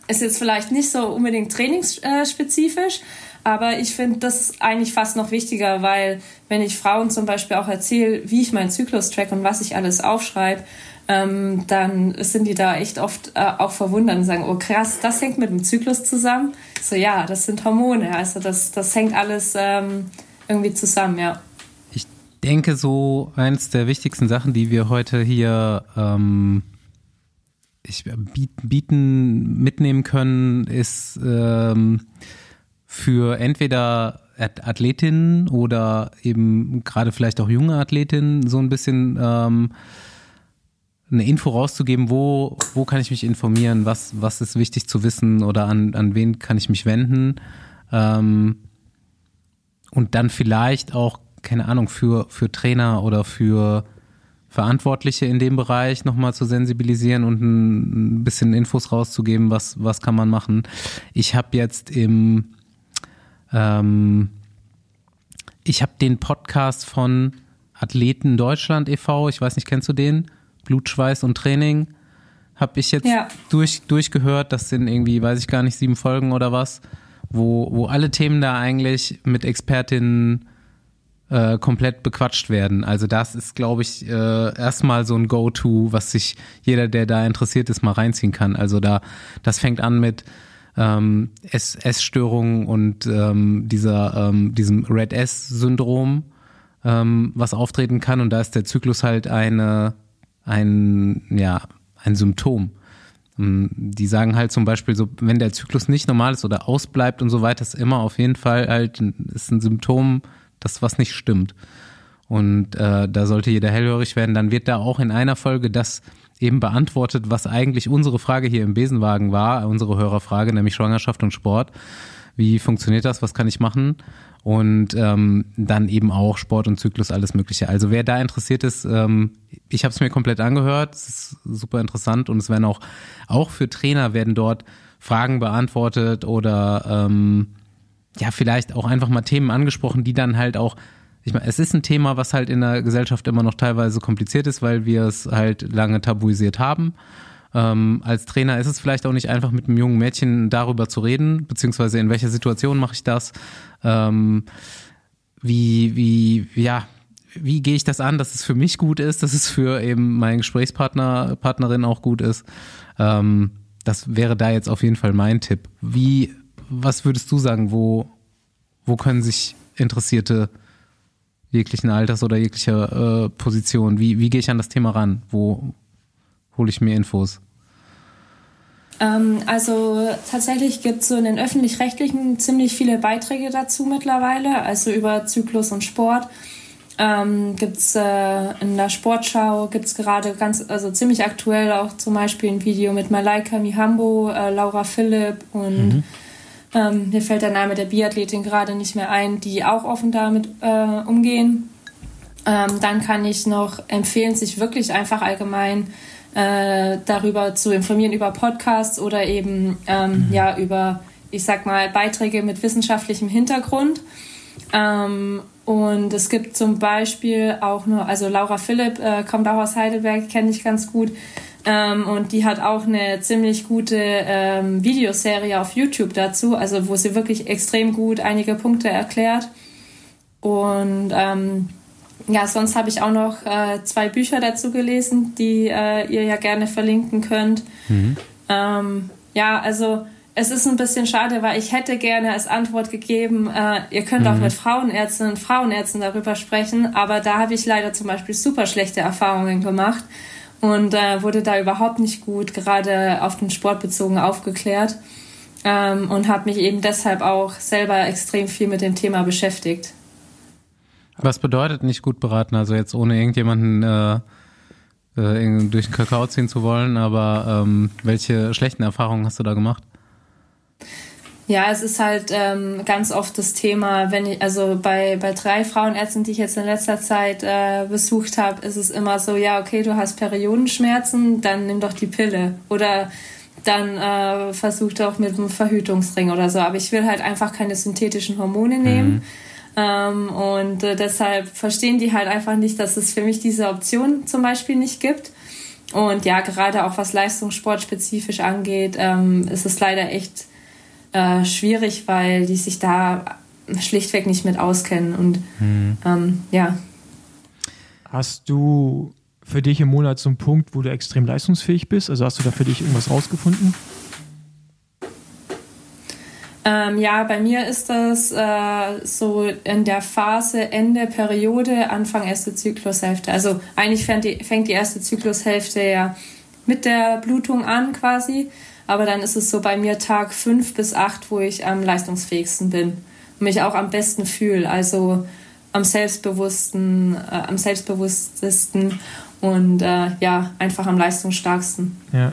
ist jetzt vielleicht nicht so unbedingt trainingsspezifisch, aber ich finde, das eigentlich fast noch wichtiger, weil wenn ich Frauen zum Beispiel auch erzähle, wie ich meinen Zyklus track und was ich alles aufschreibe, ähm, dann sind die da echt oft äh, auch verwundert und sagen, oh krass, das hängt mit dem Zyklus zusammen. So ja, das sind Hormone, also das, das hängt alles ähm, irgendwie zusammen, ja. Ich denke, so eins der wichtigsten Sachen, die wir heute hier ähm, ich, bieten, mitnehmen können, ist ähm, für entweder Athletinnen oder eben gerade vielleicht auch junge Athletinnen so ein bisschen ähm, eine Info rauszugeben, wo, wo kann ich mich informieren, was, was ist wichtig zu wissen oder an, an wen kann ich mich wenden. Ähm, und dann vielleicht auch, keine Ahnung, für, für Trainer oder für Verantwortliche in dem Bereich nochmal zu sensibilisieren und ein, bisschen Infos rauszugeben, was, was kann man machen. Ich habe jetzt im ähm, ich habe den Podcast von Athleten Deutschland e.V., ich weiß nicht, kennst du den? Blut, Schweiß und Training. Habe ich jetzt ja. durch, durchgehört. Das sind irgendwie, weiß ich gar nicht, sieben Folgen oder was, wo, wo alle Themen da eigentlich mit Expertinnen äh, komplett bequatscht werden. Also das ist, glaube ich, äh, erstmal so ein Go-To, was sich jeder, der da interessiert ist, mal reinziehen kann. Also da, das fängt an mit ähm, Essstörungen und ähm, dieser, ähm, diesem Red S-Syndrom, ähm, was auftreten kann. Und da ist der Zyklus halt eine, ein, ja, ein Symptom. Ähm, die sagen halt zum Beispiel so, wenn der Zyklus nicht normal ist oder ausbleibt und so weiter, ist immer auf jeden Fall halt ist ein Symptom, das was nicht stimmt. Und äh, da sollte jeder hellhörig werden. Dann wird da auch in einer Folge das eben beantwortet, was eigentlich unsere Frage hier im Besenwagen war, unsere Hörerfrage, nämlich Schwangerschaft und Sport. Wie funktioniert das? Was kann ich machen? Und ähm, dann eben auch Sport und Zyklus, alles Mögliche. Also wer da interessiert ist, ähm, ich habe es mir komplett angehört, es ist super interessant und es werden auch, auch für Trainer werden dort Fragen beantwortet oder ähm, ja, vielleicht auch einfach mal Themen angesprochen, die dann halt auch ich meine, es ist ein Thema, was halt in der Gesellschaft immer noch teilweise kompliziert ist, weil wir es halt lange tabuisiert haben. Ähm, als Trainer ist es vielleicht auch nicht einfach mit einem jungen Mädchen darüber zu reden, beziehungsweise in welcher Situation mache ich das? Ähm, wie, wie, ja, wie gehe ich das an, dass es für mich gut ist, dass es für eben meinen Gesprächspartner, Partnerin auch gut ist. Ähm, das wäre da jetzt auf jeden Fall mein Tipp. Wie, was würdest du sagen, wo, wo können sich Interessierte jeglichen Alters oder jeglicher äh, Position? Wie, wie gehe ich an das Thema ran? Wo hole ich mir Infos? Ähm, also tatsächlich gibt es so in den öffentlich-rechtlichen ziemlich viele Beiträge dazu mittlerweile, also über Zyklus und Sport. ähm, gibt es äh, in der Sportschau, gibt es gerade ganz, also ziemlich aktuell auch zum Beispiel ein Video mit Malaika Mihambo, äh, Laura Philipp und mhm. Ähm, mir fällt der Name der Biathletin gerade nicht mehr ein, die auch offen damit äh, umgehen. Ähm, dann kann ich noch empfehlen, sich wirklich einfach allgemein äh, darüber zu informieren, über Podcasts oder eben ähm, mhm. ja über, ich sag mal, Beiträge mit wissenschaftlichem Hintergrund. Ähm, und es gibt zum Beispiel auch nur, also Laura Philipp äh, kommt auch aus Heidelberg, kenne ich ganz gut. Ähm, und die hat auch eine ziemlich gute ähm, Videoserie auf YouTube dazu, also wo sie wirklich extrem gut einige Punkte erklärt. Und ähm, ja, sonst habe ich auch noch äh, zwei Bücher dazu gelesen, die äh, ihr ja gerne verlinken könnt. Mhm. Ähm, ja, also es ist ein bisschen schade, weil ich hätte gerne als Antwort gegeben, äh, ihr könnt mhm. auch mit Frauenärztinnen und Frauenärzten darüber sprechen, aber da habe ich leider zum Beispiel super schlechte Erfahrungen gemacht und äh, wurde da überhaupt nicht gut gerade auf den Sport bezogen aufgeklärt ähm, und habe mich eben deshalb auch selber extrem viel mit dem Thema beschäftigt. Was bedeutet nicht gut beraten? Also jetzt ohne irgendjemanden äh, äh, durch den Kakao ziehen zu wollen, aber ähm, welche schlechten Erfahrungen hast du da gemacht? Ja, es ist halt ähm, ganz oft das Thema, wenn ich, also bei, bei drei Frauenärzten, die ich jetzt in letzter Zeit äh, besucht habe, ist es immer so, ja, okay, du hast Periodenschmerzen, dann nimm doch die Pille. Oder dann äh, versuch doch mit einem Verhütungsring oder so. Aber ich will halt einfach keine synthetischen Hormone nehmen. Mhm. Ähm, und äh, deshalb verstehen die halt einfach nicht, dass es für mich diese Option zum Beispiel nicht gibt. Und ja, gerade auch was Leistungssport spezifisch angeht, ähm, ist es leider echt äh, schwierig, weil die sich da schlichtweg nicht mit auskennen. Und mhm. ähm, ja. Hast du für dich im Monat so einen Punkt, wo du extrem leistungsfähig bist? Also hast du da für dich irgendwas rausgefunden? Ähm, ja, bei mir ist das äh, so in der Phase Ende Periode, Anfang erste Zyklushälfte. Also eigentlich fängt die, fängt die erste Zyklushälfte ja mit der Blutung an quasi. Aber dann ist es so bei mir Tag fünf bis acht, wo ich am leistungsfähigsten bin und mich auch am besten fühle. Also am selbstbewussten, äh, am selbstbewusstesten und äh, ja, einfach am leistungsstarksten. Ja.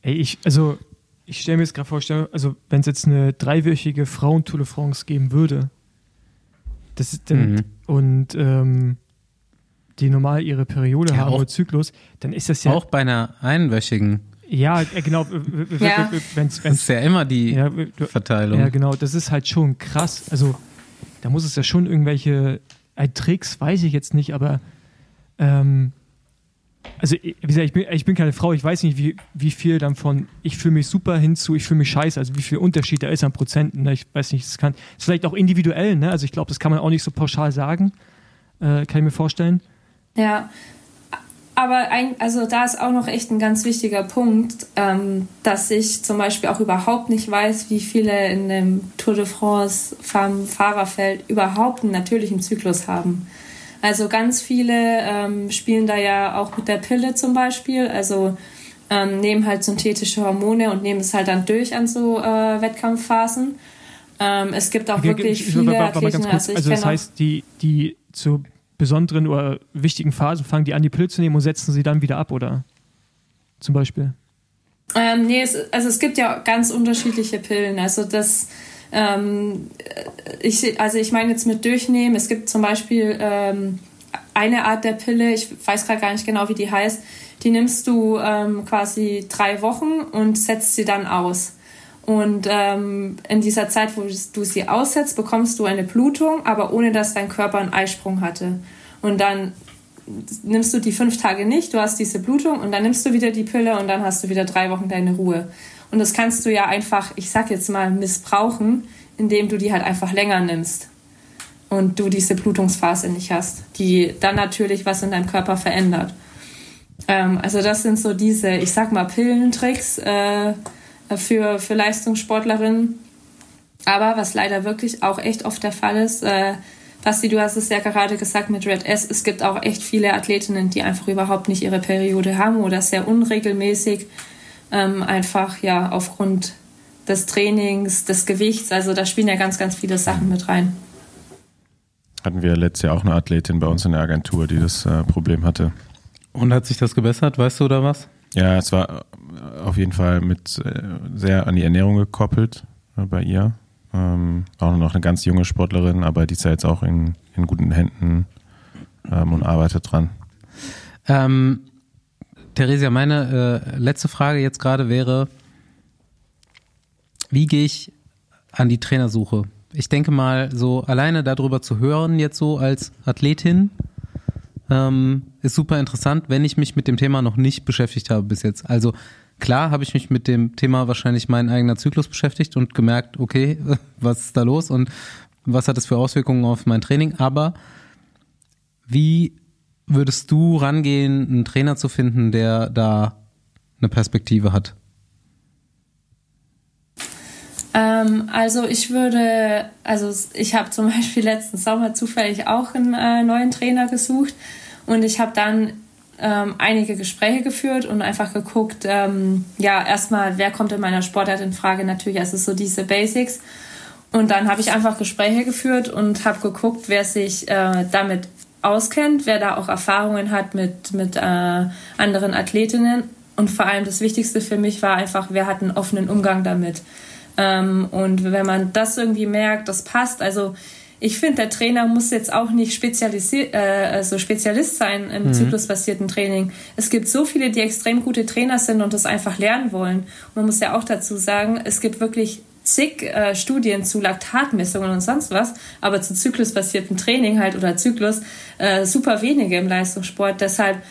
Ey, ich, also ich stelle mir jetzt gerade vor, also wenn es jetzt eine dreiwöchige Frauentour de France geben würde, das ist dann, mhm. und ähm, die normal ihre Periode ja, haben oder Zyklus, dann ist das ja. Auch bei einer einwöchigen. Ja, äh, genau. Ja. Wenn's, wenn's, das ist ja immer die ja, Verteilung. Ja, genau. Das ist halt schon krass. Also, da muss es ja schon irgendwelche äh, Tricks, weiß ich jetzt nicht, aber ähm, also wie gesagt, ich bin, ich bin keine Frau, ich weiß nicht, wie, wie viel dann von ich fühle mich super hinzu, ich fühle mich scheiße, also wie viel Unterschied da ist an Prozenten. Ne? Ich weiß nicht, das kann, das ist vielleicht auch individuell, ne? Also ich glaube, das kann man auch nicht so pauschal sagen. Äh, kann ich mir vorstellen. Ja, aber ein, also da ist auch noch echt ein ganz wichtiger Punkt, ähm, dass ich zum Beispiel auch überhaupt nicht weiß, wie viele in dem Tour de France Fahrerfeld überhaupt einen natürlichen Zyklus haben. Also ganz viele ähm, spielen da ja auch mit der Pille zum Beispiel, also ähm, nehmen halt synthetische Hormone und nehmen es halt dann durch an so äh, Wettkampfphasen. Ähm, es gibt auch wirklich viele Athleten, also, also das heißt, die, die zu besonderen oder wichtigen Phasen fangen die an, die Pille zu nehmen und setzen sie dann wieder ab, oder? Zum Beispiel. Ähm, nee, es, also es gibt ja ganz unterschiedliche Pillen. Also das, ähm, ich, also ich meine jetzt mit durchnehmen. Es gibt zum Beispiel ähm, eine Art der Pille, ich weiß gerade gar nicht genau, wie die heißt. Die nimmst du ähm, quasi drei Wochen und setzt sie dann aus. Und ähm, in dieser Zeit, wo du sie aussetzt, bekommst du eine Blutung, aber ohne dass dein Körper einen Eisprung hatte. Und dann nimmst du die fünf Tage nicht, du hast diese Blutung und dann nimmst du wieder die Pille und dann hast du wieder drei Wochen deine Ruhe. Und das kannst du ja einfach, ich sag jetzt mal, missbrauchen, indem du die halt einfach länger nimmst und du diese Blutungsphase nicht hast, die dann natürlich was in deinem Körper verändert. Ähm, also das sind so diese, ich sag mal, Pillentricks, äh, für, für Leistungssportlerinnen. Aber was leider wirklich auch echt oft der Fall ist, äh, Basti, du hast es ja gerade gesagt mit Red S, es gibt auch echt viele Athletinnen, die einfach überhaupt nicht ihre Periode haben oder sehr unregelmäßig, ähm, einfach ja aufgrund des Trainings, des Gewichts, also da spielen ja ganz, ganz viele Sachen mit rein. Hatten wir letztes Jahr auch eine Athletin bei uns in der Agentur, die das äh, Problem hatte. Und hat sich das gebessert, weißt du oder was? Ja, es war auf jeden Fall mit äh, sehr an die Ernährung gekoppelt äh, bei ihr. Ähm, auch noch eine ganz junge Sportlerin, aber die ist ja jetzt auch in, in guten Händen ähm, und arbeitet dran. Ähm, Theresia, meine äh, letzte Frage jetzt gerade wäre, wie gehe ich an die Trainersuche? Ich denke mal, so alleine darüber zu hören, jetzt so als Athletin, ähm, ist super interessant, wenn ich mich mit dem Thema noch nicht beschäftigt habe bis jetzt. Also klar habe ich mich mit dem Thema wahrscheinlich mein eigener Zyklus beschäftigt und gemerkt, okay, was ist da los und was hat das für Auswirkungen auf mein Training, aber wie würdest du rangehen, einen Trainer zu finden, der da eine Perspektive hat? Ähm, also ich würde, also ich habe zum Beispiel letzten Sommer zufällig auch einen äh, neuen Trainer gesucht und ich habe dann ähm, einige Gespräche geführt und einfach geguckt, ähm, ja, erstmal, wer kommt in meiner Sportart in Frage? Natürlich, also so diese Basics. Und dann habe ich einfach Gespräche geführt und habe geguckt, wer sich äh, damit auskennt, wer da auch Erfahrungen hat mit, mit äh, anderen Athletinnen. Und vor allem das Wichtigste für mich war einfach, wer hat einen offenen Umgang damit. Ähm, und wenn man das irgendwie merkt, das passt, also ich finde, der Trainer muss jetzt auch nicht spezialisiert, äh, also Spezialist sein im mhm. zyklusbasierten Training. Es gibt so viele, die extrem gute Trainer sind und das einfach lernen wollen. Und man muss ja auch dazu sagen, es gibt wirklich zig äh, Studien zu Laktatmessungen und sonst was, aber zu zyklusbasierten Training halt oder Zyklus äh, super wenige im Leistungssport. Deshalb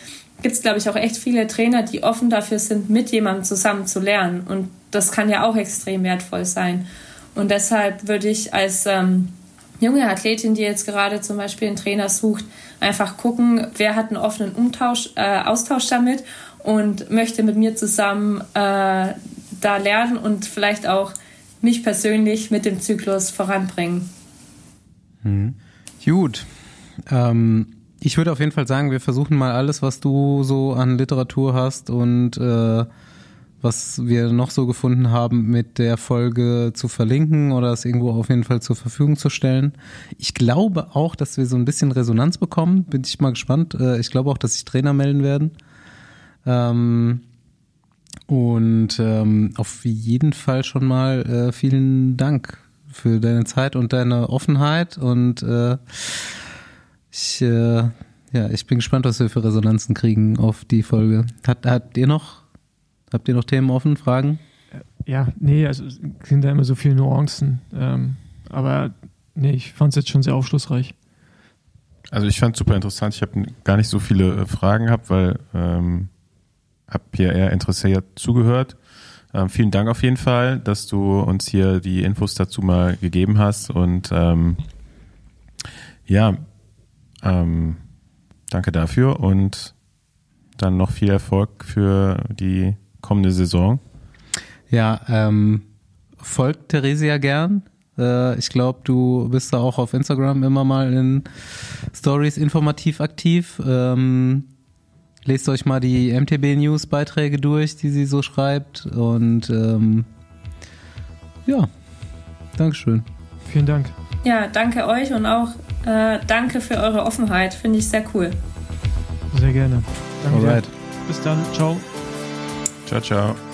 gibt es, glaube ich, auch echt viele Trainer, die offen dafür sind, mit jemandem zusammen zu lernen. Und das kann ja auch extrem wertvoll sein. Und deshalb würde ich als ähm, junge Athletin, die jetzt gerade zum Beispiel einen Trainer sucht, einfach gucken, wer hat einen offenen Umtausch, äh, Austausch damit und möchte mit mir zusammen äh, da lernen und vielleicht auch mich persönlich mit dem Zyklus voranbringen. Mhm. Gut. Ähm, ich würde auf jeden Fall sagen, wir versuchen mal alles, was du so an Literatur hast und äh, was wir noch so gefunden haben, mit der Folge zu verlinken oder es irgendwo auf jeden Fall zur Verfügung zu stellen. Ich glaube auch, dass wir so ein bisschen Resonanz bekommen. Bin ich mal gespannt. Äh, ich glaube auch, dass sich Trainer melden werden. Ähm, und ähm, auf jeden Fall schon mal äh, vielen Dank für deine Zeit und deine Offenheit und äh, ich, ja, ich bin gespannt, was wir für Resonanzen kriegen auf die Folge. Hat, habt ihr noch, habt ihr noch Themen offen, Fragen? Ja, nee, also es sind da immer so viele Nuancen. Ähm, aber nee, ich fand es jetzt schon sehr aufschlussreich. Also ich fand es super interessant. Ich habe gar nicht so viele äh, Fragen gehabt, weil ähm, habe hier eher interessiert zugehört. Ähm, vielen Dank auf jeden Fall, dass du uns hier die Infos dazu mal gegeben hast und ähm, ja, ähm, danke dafür und dann noch viel Erfolg für die kommende Saison. Ja, ähm, folgt Theresia gern. Äh, ich glaube, du bist da auch auf Instagram immer mal in Stories informativ aktiv. Ähm, lest euch mal die MTB News Beiträge durch, die sie so schreibt. Und ähm, ja, Dankeschön. Vielen Dank. Ja, danke euch und auch äh, danke für eure Offenheit. Finde ich sehr cool. Sehr gerne. Danke Alright. Bis dann. Ciao. Ciao, ciao.